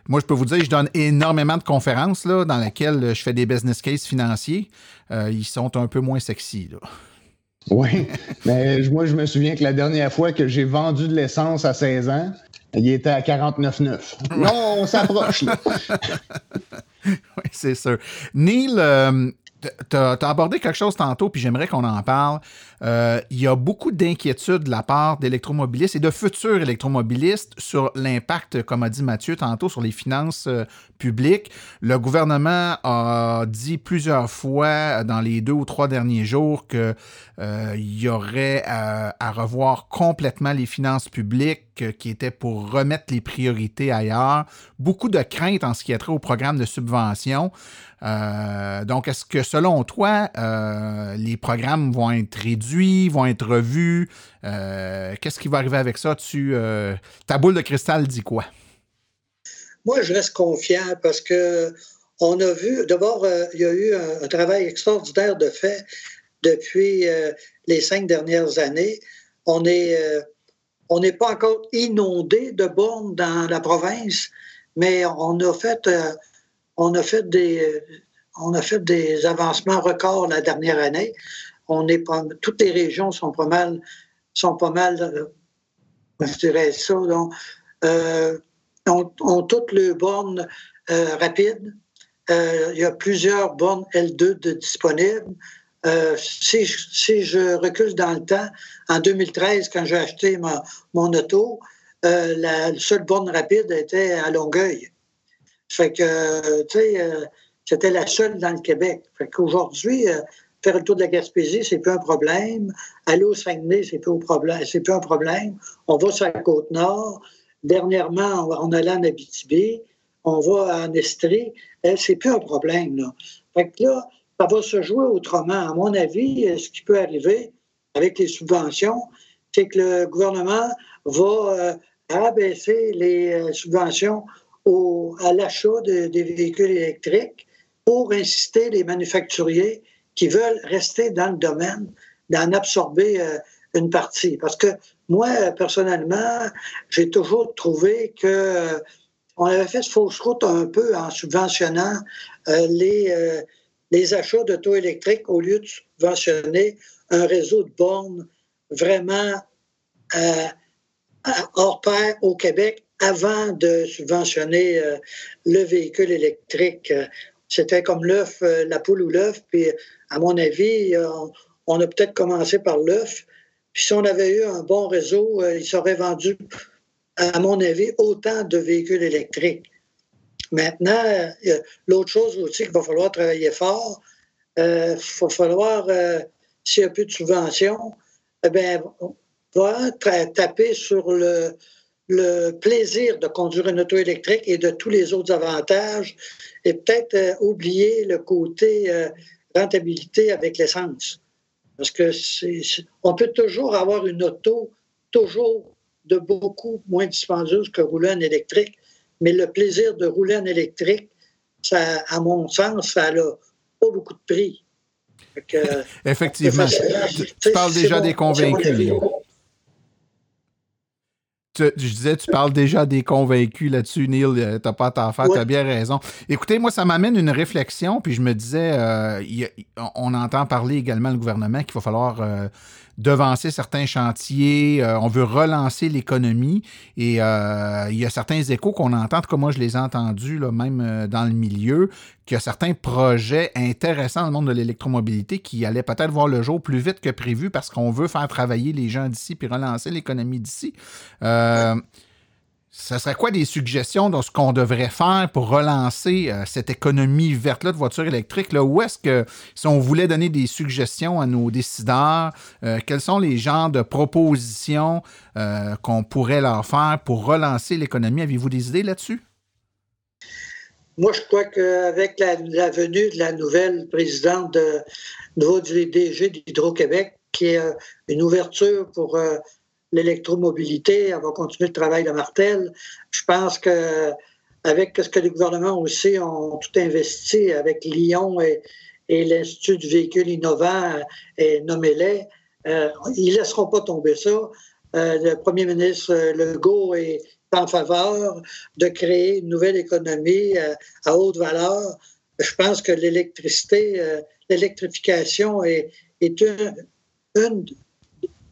moi, je peux vous dire, je donne énormément de conférences là, dans lesquelles je fais des business cases financiers. Euh, ils sont un peu moins sexy. Oui, mais moi, je me souviens que la dernière fois que j'ai vendu de l'essence à 16 ans, il était à 49,9. Non, on s'approche. oui, c'est sûr. Neil, euh, Tu as, abordé quelque chose tantôt, puis j'aimerais qu'on en parle. Euh, il y a beaucoup d'inquiétudes de la part d'électromobilistes et de futurs électromobilistes sur l'impact, comme a dit Mathieu tantôt, sur les finances euh, publiques. Le gouvernement a dit plusieurs fois dans les deux ou trois derniers jours qu'il euh, y aurait à, à, revoir complètement les finances publiques qui étaient pour remettre les priorités ailleurs. Beaucoup de craintes en ce qui a trait au programme de subvention. Euh, donc, est-ce que selon toi, euh, les programmes vont être réduits, vont être revus? Euh, qu'est-ce qui va arriver avec ça? Tu, ta boule de cristal dit quoi? Moi, je reste confiant parce que on a vu, d'abord, il y a eu un, travail extraordinaire de fait depuis les cinq dernières années. On est on n'est pas encore inondé de bornes dans la province, mais on a fait on a fait des, on a fait des avancements records la dernière année. On est pas, toutes les régions sont pas mal, sont pas mal, euh, je dirais ça, donc, euh, ont, toutes les bornes euh, rapides. il y a plusieurs bornes L2 de disponibles. si, si, je recule dans le temps, en 2013, quand j'ai acheté mon auto, la seule borne rapide était à Longueuil. Fait que, tu sais, euh, c'était la seule dans le Québec. Fait qu'aujourd'hui, euh, faire le tour de la Gaspésie, c'est plus un problème. Aller au Saguenay, c'est plus, c'est plus un problème. On va sur la Côte-Nord. Dernièrement, on, allait en Abitibi. On va en Estrie. Euh, c'est plus un problème, là. Fait que là, ça va se jouer autrement. À mon avis, ce qui peut arriver avec les subventions, c'est que le gouvernement va abaisser les subventions à l'achat des véhicules électriques pour inciter les manufacturiers qui veulent rester dans le domaine d'en absorber euh, une partie. Parce que moi, personnellement, j'ai toujours trouvé que euh, on avait fait ce fausse route un peu en subventionnant euh, les, les achats d'auto électriques au lieu de subventionner un réseau de bornes vraiment hors pair au Québec avant de subventionner euh, le véhicule électrique. C'était comme l'œuf, euh, la poule ou l'œuf. Puis, à mon avis, on, a peut-être commencé par l'œuf. Puis, si on avait eu un bon réseau, euh, il serait vendu, à mon avis, autant de véhicules électriques. Maintenant, l'autre chose aussi qu'il va falloir travailler fort, il va falloir, s'il n'y a plus de subventions, eh bien, va taper sur le, le plaisir de conduire une auto électrique et de tous les autres avantages et peut-être euh, oublier le côté euh, rentabilité avec l'essence. Parce que c'est, on peut toujours avoir une auto toujours de beaucoup moins dispendieuse que rouler en électrique, mais le plaisir de rouler en électrique, ça, à mon sens, ça n'a pas beaucoup de prix. Effectivement. Tu, parles déjà des convaincus je disais, tu parles déjà des convaincus là-dessus, Neil. Euh, t'as pas à t'en faire, t'as bien raison. Écoutez, moi, ça m'amène une réflexion, puis je me disais, euh, on entend parler également le gouvernement qu'il va falloir euh, devancer certains chantiers, euh, on veut relancer l'économie. Et euh, il y a certains échos qu'on entend, comme moi je les ai entendus, même euh, dans le milieu, qu'il y a certains projets intéressants dans le monde de l'électromobilité qui allaient peut-être voir le jour plus vite que prévu parce qu'on veut faire travailler les gens d'ici puis relancer l'économie d'ici ce serait quoi des suggestions de ce qu'on devrait faire pour relancer euh, cette économie verte-là de voitures électriques? Là? Où est-ce que, si on voulait donner des suggestions à nos décideurs, euh, quels sont les genres de propositions euh, qu'on pourrait leur faire pour relancer l'économie? Avez-vous des idées là-dessus? Moi, je crois qu'avec la, venue de la nouvelle présidente de nouveau DG d'Hydro-Québec, qui est une ouverture pour l'électromobilité, on va continuer le travail de Martel. Je pense que avec ce que les gouvernements aussi ont tout investi avec Lyon et, l'Institut du véhicule innovant et nommez-les, euh, ils ne laisseront pas tomber ça. Euh, le premier ministre Legault est en faveur de créer une nouvelle économie euh, à haute valeur. Je pense que l'électricité, l'électrification est, une,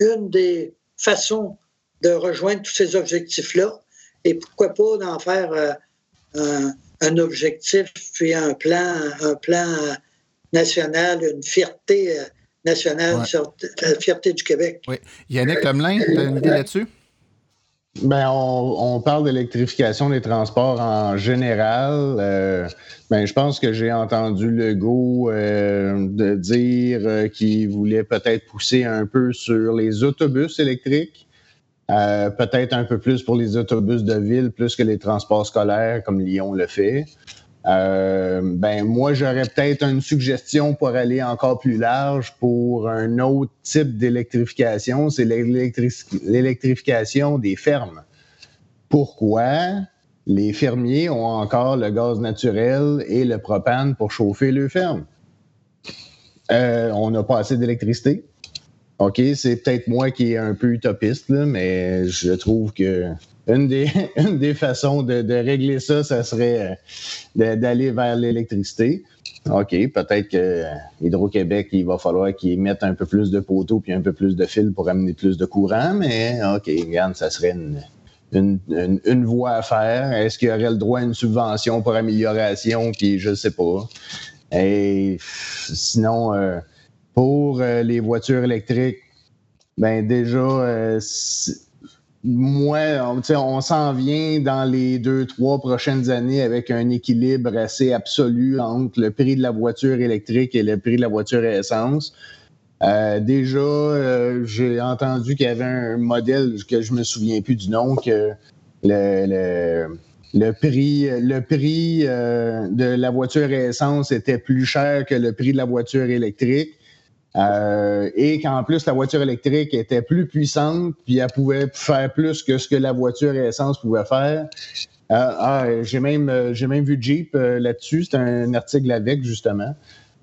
une des façon de rejoindre tous ces objectifs-là et pourquoi pas d'en faire euh, un, objectif puis un plan, un plan nationale, une fierté nationale, la fierté du Québec. Oui. Yannick Lemelin, tu as une idée là-dessus? Ben, on, parle d'électrification des transports en général. Euh, ben, je pense que j'ai entendu Legault euh, de dire euh, qu'il voulait peut-être pousser un peu sur les autobus électriques, peut-être un peu plus pour les autobus de ville, plus que les transports scolaires comme Lyon le fait. Euh, ben moi, j'aurais peut-être une suggestion pour aller encore plus large pour un autre type d'électrification, c'est l'électrification des fermes. Pourquoi les fermiers ont encore le gaz naturel et le propane pour chauffer leurs fermes? Euh, on n'a pas assez d'électricité. OK, c'est peut-être moi qui est un peu utopiste, mais je trouve que une des, une des façons de, de, régler ça, ça serait euh, d'aller vers l'électricité. OK, peut-être que Hydro-Québec, il va falloir qu'ils mettent un peu plus de poteaux puis un peu plus de fils pour amener plus de courant, mais OK, regarde, ça serait une, une, une, voie à faire. Est-ce qu'il y aurait le droit à une subvention pour amélioration, puis je sais pas. Et sinon, euh, pour euh, les voitures électriques, ben déjà, moi, on, s'en vient dans les deux, trois prochaines années avec un équilibre assez absolu entre le prix de la voiture électrique et le prix de la voiture à essence. Euh, déjà, euh, j'ai entendu qu'il y avait un modèle que je me souviens plus du nom, que le, le, prix, le prix euh, de la voiture à essence était plus cher que le prix de la voiture électrique. Euh, et qu'en plus, la voiture électrique était plus puissante, puis elle pouvait faire plus que ce que la voiture essence pouvait faire. Euh, ah, j'ai même, euh, j'ai même vu Jeep là-dessus. C'est un article avec, justement.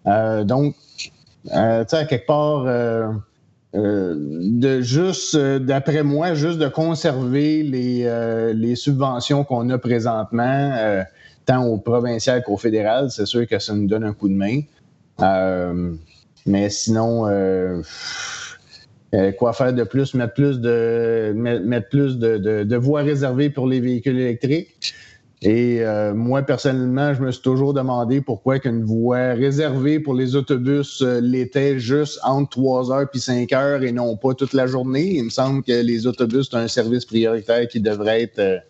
donc, tu sais, quelque part, de juste, d'après moi, juste de conserver les, les subventions qu'on a présentement, tant au provincial qu'au fédéral, c'est sûr que ça nous donne un coup de main. Mais sinon, euh, euh, quoi faire de plus? Mettre plus de mettre, plus de, de, voies réservées pour les véhicules électriques? Et euh, moi, personnellement, je me suis toujours demandé pourquoi qu'une voie réservée pour les autobus l'était juste entre 3 heures puis 5 heures et non pas toute la journée. Il me semble que les autobus, c'est un service prioritaire qui devrait être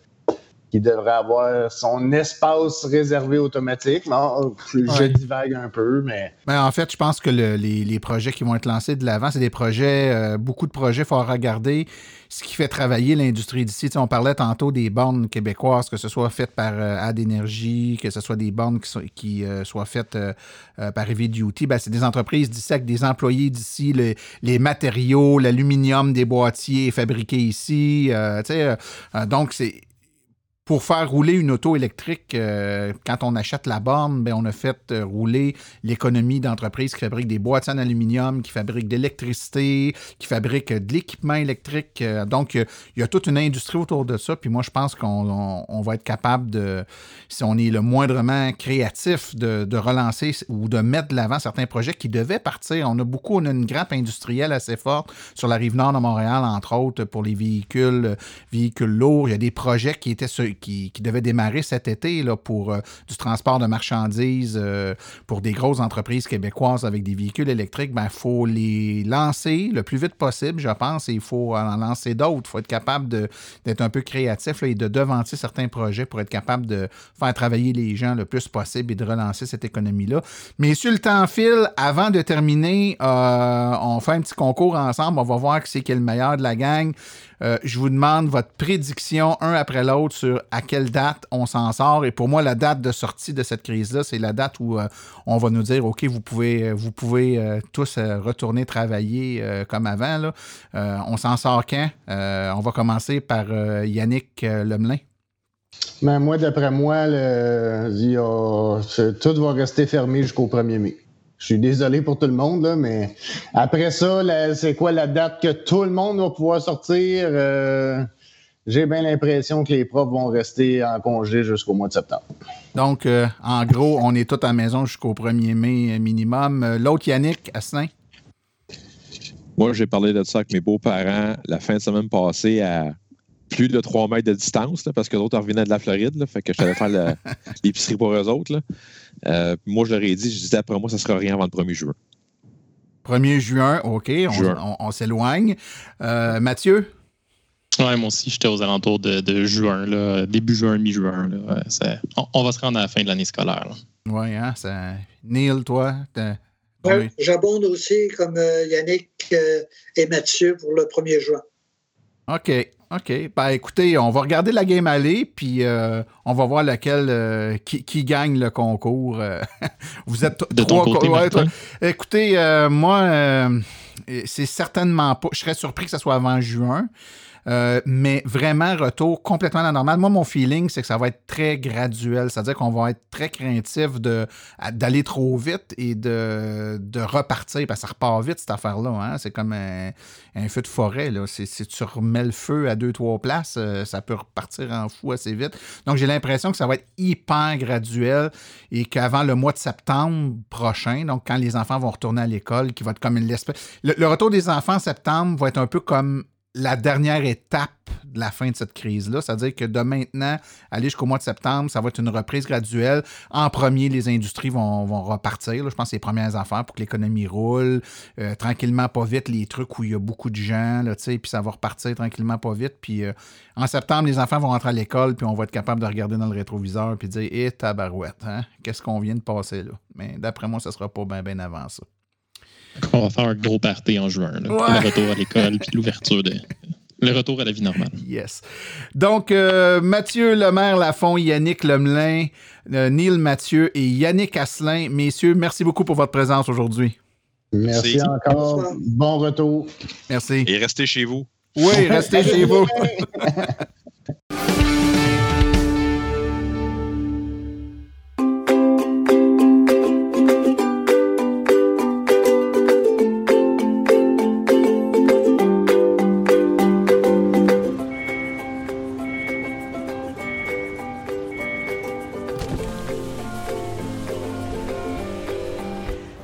qui devrait avoir son espace réservé automatique. Non, je divague un peu, mais. mais en fait, je pense que les, projets qui vont être lancés de l'avant, c'est des projets, euh, beaucoup de projets, il faut regarder ce qui fait travailler l'industrie d'ici. on parlait tantôt des bornes québécoises, que ce soit faites par euh, Ad Energy, que ce soit des bornes qui, euh, soient faites par Heavy Duty. Ben, c'est des entreprises d'ici avec des employés d'ici, les matériaux, l'aluminium des boîtiers fabriqués ici. donc, c'est pour faire rouler une auto électrique, euh, quand on achète la borne, ben, on a fait euh, rouler l'économie d'entreprises qui fabriquent des boîtiers en aluminium, qui fabriquent de l'électricité, qui fabriquent de l'équipement électrique. Euh, donc, il y a toute une industrie autour de ça. Puis moi, je pense qu'on va être capable de, si on est le moindrement créatif, de, relancer ou de mettre de l'avant certains projets qui devaient partir. On a beaucoup, on a une grappe industrielle assez forte sur la rive nord de Montréal, entre autres, pour les véhicules, véhicules lourds. Il y a des projets qui étaient sur qui, devait démarrer cet été là, pour euh, du transport de marchandises euh, pour des grosses entreprises québécoises avec des véhicules électriques, il ben, faut les lancer le plus vite possible, je pense, et il faut en lancer d'autres. Il faut être capable d'être un peu créatif et de devancer certains projets pour être capable de faire travailler les gens le plus possible et de relancer cette économie-là. Mais sur le temps file, avant de terminer, euh, on fait un petit concours ensemble. On va voir qui c'est qui est le meilleur de la gang. Euh, je vous demande votre prédiction un après l'autre sur à quelle date on s'en sort. Et pour moi, la date de sortie de cette crise-là, c'est la date où euh, on va nous dire, OK, vous pouvez, vous pouvez euh, tous retourner travailler comme avant. Là. on s'en sort quand? on va commencer par Yannick Lemelin. Ben, moi, d'après moi, tout va rester fermé jusqu'au 1er mai. Je suis désolé pour tout le monde, là, mais après ça, c'est quoi la date que tout le monde va pouvoir sortir? Euh, j'ai bien l'impression que les profs vont rester en congé jusqu'au mois de septembre. Donc, euh, en gros, on est tous à la maison jusqu'au 1er mai minimum. Euh, l'autre, Yannick, Asselin? Moi, j'ai parlé de ça avec mes beaux-parents la fin de semaine passée à plus de 3 mètres de distance, là, parce que d'autres revenaient de la Floride. Là, fait que j'allais faire le- l'épicerie pour eux autres. là. Euh, moi, je leur ai dit, je disais, après moi, ça sera rien avant le 1er juin. 1er juin, OK, on, Juin. on- on s'éloigne. Euh, Mathieu? Ouais, moi aussi, j'étais aux alentours de, de juin, là, début juin, mi-juin. on, on va se rendre à la fin de l'année scolaire. Oui, hein, ça... Neil, toi? t'as- Ouais, J'abonde aussi, comme euh, Yannick euh, et Mathieu, pour le 1er juin. OK, OK. Ben écoutez, on va regarder la game aller, puis euh, on va voir laquelle euh, qui, qui gagne le concours. euh. Vous êtes De ton trois côté, ouais, Martin? toi- Écoutez, euh, moi, c'est certainement pas. Je serais surpris que ce soit avant juin. Euh, mais vraiment, retour complètement à la normale. Moi, mon feeling, c'est que ça va être très graduel. C'est-à-dire qu'on va être très craintif d'aller trop vite et de, de repartir. Parce que ça repart vite, cette affaire-là. hein. C'est comme un, feu de forêt. Là. Si tu remets le feu à deux, trois places, euh, ça peut repartir en fou assez vite. Donc, j'ai l'impression que ça va être hyper graduel et qu'avant le mois de septembre prochain, donc quand les enfants vont retourner à l'école, qui va être comme une espèce. Le, le retour des enfants en septembre va être un peu comme la dernière étape de la fin de cette crise-là. C'est-à-dire que de maintenant, aller jusqu'au mois de septembre, ça va être une reprise graduelle. En premier, les industries vont, repartir. Je pense que les premières affaires pour que l'économie roule. Euh, tranquillement, pas vite, les trucs où il y a beaucoup de gens, là, puis ça va repartir tranquillement, pas vite. Puis euh, en septembre, les enfants vont rentrer à l'école, puis on va être capable de regarder dans le rétroviseur, puis dire Eh, tabarouette, hein? qu'est-ce qu'on vient de passer là? Mais d'après moi, ça sera pas bien ben avant ça. On va faire un gros party en juin. là, pour le retour à l'école puis l'ouverture de. Le retour à la vie normale. Yes. Donc, euh, Mathieu Lemaire Lafont, Yannick Lemelin, euh, Neil Mathieu et Yannick Asselin. Messieurs, merci beaucoup pour votre présence aujourd'hui. Merci Merci. encore. Bon retour. Merci. Et restez chez vous. Oui, restez chez vous.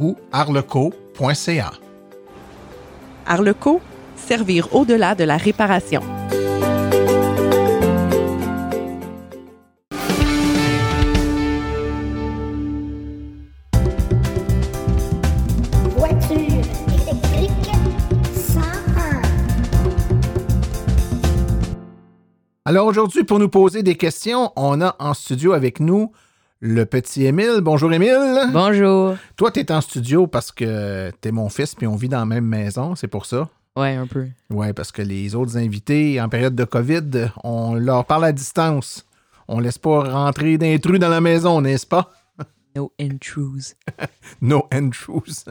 ou arleco.ca. Arleco, servir au-delà de la réparation. Voiture électrique 101. Alors aujourd'hui, pour nous poser des questions, on a en studio avec nous le petit Émile. Bonjour Émile. Bonjour. Toi, tu es en studio parce que tu es mon fils puis on vit dans la même maison, c'est pour ça? Ouais, un peu. Oui, parce que les autres invités, en période de COVID, on leur parle à distance. On laisse pas rentrer d'intrus dans la maison, n'est-ce pas? No intrudes. No intrues.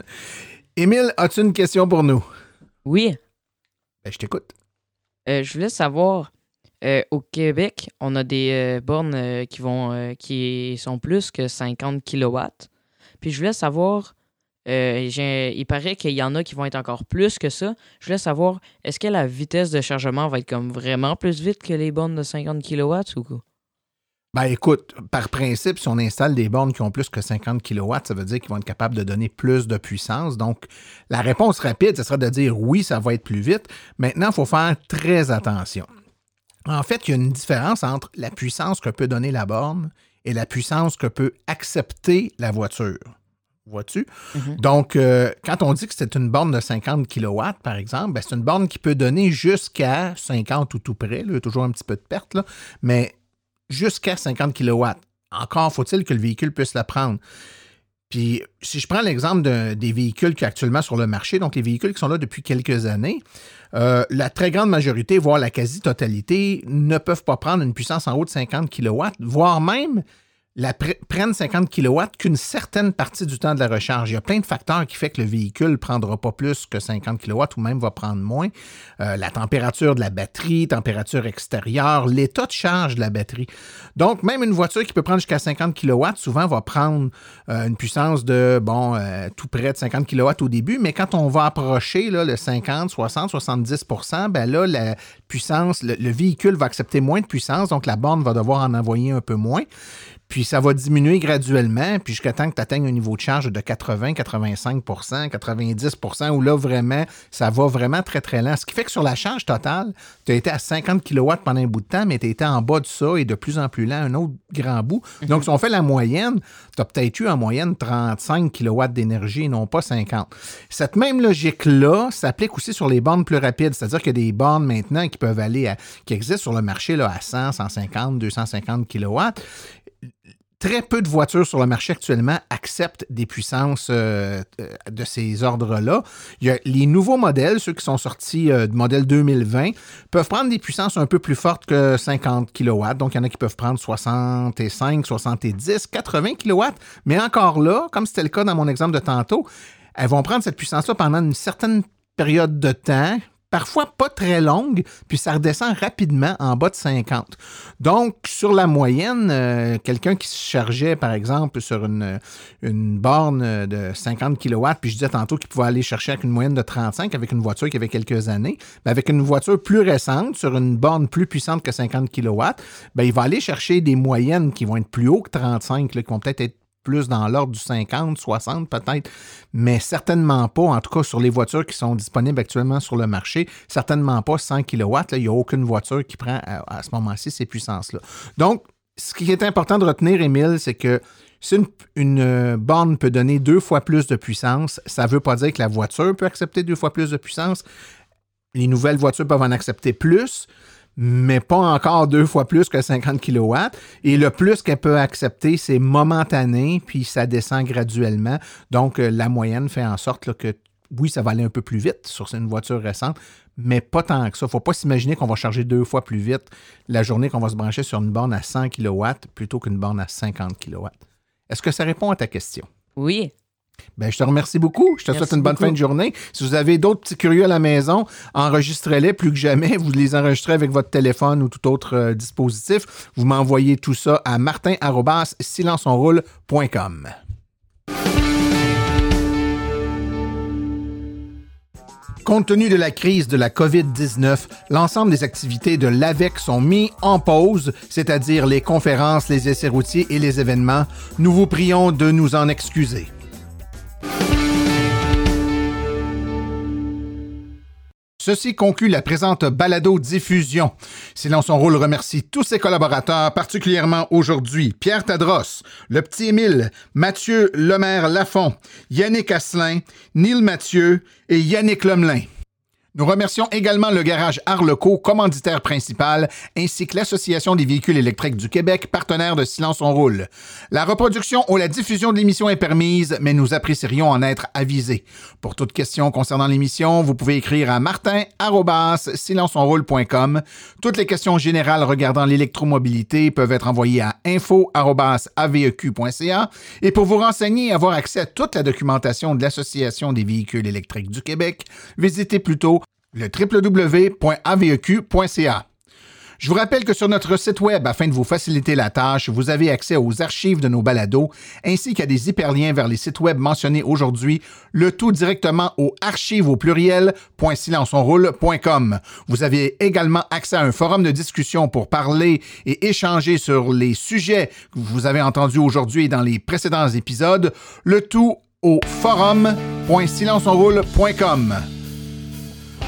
Émile, as-tu une question pour nous? Oui, Ben, je t'écoute. euh, je voulais savoir, euh, au Québec, on a des euh, bornes euh, qui vont qui sont plus que 50 kW. Puis je voulais savoir, il paraît qu'il y en a qui vont être encore plus que ça. Je voulais savoir, est-ce que la vitesse de chargement va être comme vraiment plus vite que les bornes de 50 kW ou quoi? Ben écoute, par principe, si on installe des bornes qui ont plus que 50 kW, ça veut dire qu'ils vont être capables de donner plus de puissance. Donc, la réponse rapide, ce sera de dire oui, ça va être plus vite. Maintenant, il faut faire très attention. En fait, il y a une différence entre la puissance que peut donner la borne et la puissance que peut accepter la voiture. Vois-tu? Mhm. Donc, euh, quand on dit que c'est une borne de 50 kW, par exemple, ben, c'est une borne qui peut donner jusqu'à 50 ou tout près. là. il y a toujours un petit peu de perte, là, mais jusqu'à 50 kW. encore faut-il que le véhicule puisse la prendre. Si je prends l'exemple de- des véhicules qui sont actuellement sur le marché, donc les véhicules qui sont là depuis quelques années, euh, la très grande majorité, voire la quasi-totalité, ne peuvent pas prendre une puissance en haut de 50 kW, voire même la pre- prennent 50 kW qu'une certaine partie du temps de la recharge. Il y a plein de facteurs qui font que le véhicule ne prendra pas plus que 50 kW ou même va prendre moins. Euh, la température de la batterie, température extérieure, l'état de charge de la batterie. Donc, même une voiture qui peut prendre jusqu'à 50 kW, souvent va prendre euh, une puissance de, bon, euh, tout près de 50 kW au début, mais quand on va approcher là, le 50, 60, 70 ben là, la puissance, le, le véhicule va accepter moins de puissance, donc la borne va devoir en envoyer un peu moins. Puis ça va diminuer graduellement, puis jusqu'à temps que tu atteignes un niveau de charge de 80, 85% 90% où là, vraiment, ça va vraiment très, très lent. Ce qui fait que sur la charge totale, tu as été à 50 kW pendant un bout de temps, mais tu été en bas de ça et de plus en plus lent un autre grand bout. Donc, si on fait la moyenne, tu as peut-être eu en moyenne 35 kW d'énergie et non pas 50. Cette même logique-là s'applique aussi sur les bornes plus rapides, c'est-à-dire qu'il y a des bornes maintenant qui peuvent aller à, qui existent sur le marché là, à 100, 150, 250 kW très peu de voitures sur le marché actuellement acceptent des puissances euh, euh, de ces ordres-là. Les nouveaux modèles, ceux qui sont sortis euh, de modèle 2020, peuvent prendre des puissances un peu plus fortes que 50 kW. Donc, il y en a qui peuvent prendre 65, 70, 80 kW. Mais encore là, comme c'était le cas dans mon exemple de tantôt, elles vont prendre cette puissance-là pendant une certaine période de temps, parfois pas très longue, puis ça redescend rapidement en bas de 50. Donc, sur la moyenne, euh, quelqu'un qui se chargeait, par exemple, sur une, une borne de 50 kW, puis je disais tantôt qu'il pouvait aller chercher avec une moyenne de 35 avec une voiture qui avait quelques années, ben avec une voiture plus récente, sur une borne plus puissante que 50 kW, ben il va aller chercher des moyennes qui vont être plus haut que 35, là, qui vont peut-être être plus dans l'ordre du 50, 60 peut-être, mais certainement pas, en tout cas sur les voitures qui sont disponibles actuellement sur le marché, certainement pas 100 kW. Il n'y a aucune voiture qui prend à, ce moment-ci ces puissances-là. Donc, ce qui est important de retenir, Émile, c'est que si une, une, borne peut donner deux fois plus de puissance, ça ne veut pas dire que la voiture peut accepter deux fois plus de puissance. Les nouvelles voitures peuvent en accepter plus, mais pas encore deux fois plus que 50 kW. Et le plus qu'elle peut accepter, c'est momentané, puis ça descend graduellement. Donc, euh, la moyenne fait en sorte que, oui, ça va aller un peu plus vite sur une voiture récente, mais pas tant que ça. Il ne faut pas s'imaginer qu'on va charger deux fois plus vite la journée qu'on va se brancher sur une borne à 100 kW plutôt qu'une borne à 50 kW. Est-ce que ça répond à ta question? Oui. Ben, je te remercie beaucoup. Je te Merci souhaite une bonne beaucoup. fin de journée. Si vous avez d'autres petits curieux à la maison, enregistrez-les plus que jamais. Vous les enregistrez avec votre téléphone ou tout autre euh, dispositif. Vous m'envoyez tout ça à martin.silenceonroule.com. Compte tenu de la crise de la COVID-19, l'ensemble des activités de l'AVEC sont mis en pause, c'est-à-dire les conférences, les essais routiers et les événements. Nous vous prions de nous en excuser. Ceci conclut la présente balado-diffusion. Silence son rôle remercie tous ses collaborateurs, particulièrement aujourd'hui Pierre Tadros, le petit Émile, Mathieu Lemaire Lafont, Yannick Asselin, Neil Mathieu et Yannick Lemelin. Nous remercions également le garage Arleco, commanditaire principal, ainsi que l'Association des véhicules électriques du Québec, partenaire de Silence on roule. La reproduction ou la diffusion de l'émission est permise, mais nous apprécierions en être avisés. Pour toute question concernant l'émission, vous pouvez écrire à martin@silenceonroule.com. Toutes les questions générales regardant l'électromobilité peuvent être envoyées à info@aveq.ca. Et pour vous renseigner et avoir accès à toute la documentation de l'Association des véhicules électriques du Québec, visitez plutôt le www.aveq.ca. Je vous rappelle que sur notre site web, afin de vous faciliter la tâche, vous avez accès aux archives de nos balados, ainsi qu'à des hyperliens vers les sites web mentionnés aujourd'hui, le tout directement au archive au pluriel .silenceonroule.com. Vous avez également accès à un forum de discussion pour parler et échanger sur les sujets que vous avez entendus aujourd'hui et dans les précédents épisodes, le tout au forum.silenceonroule.com.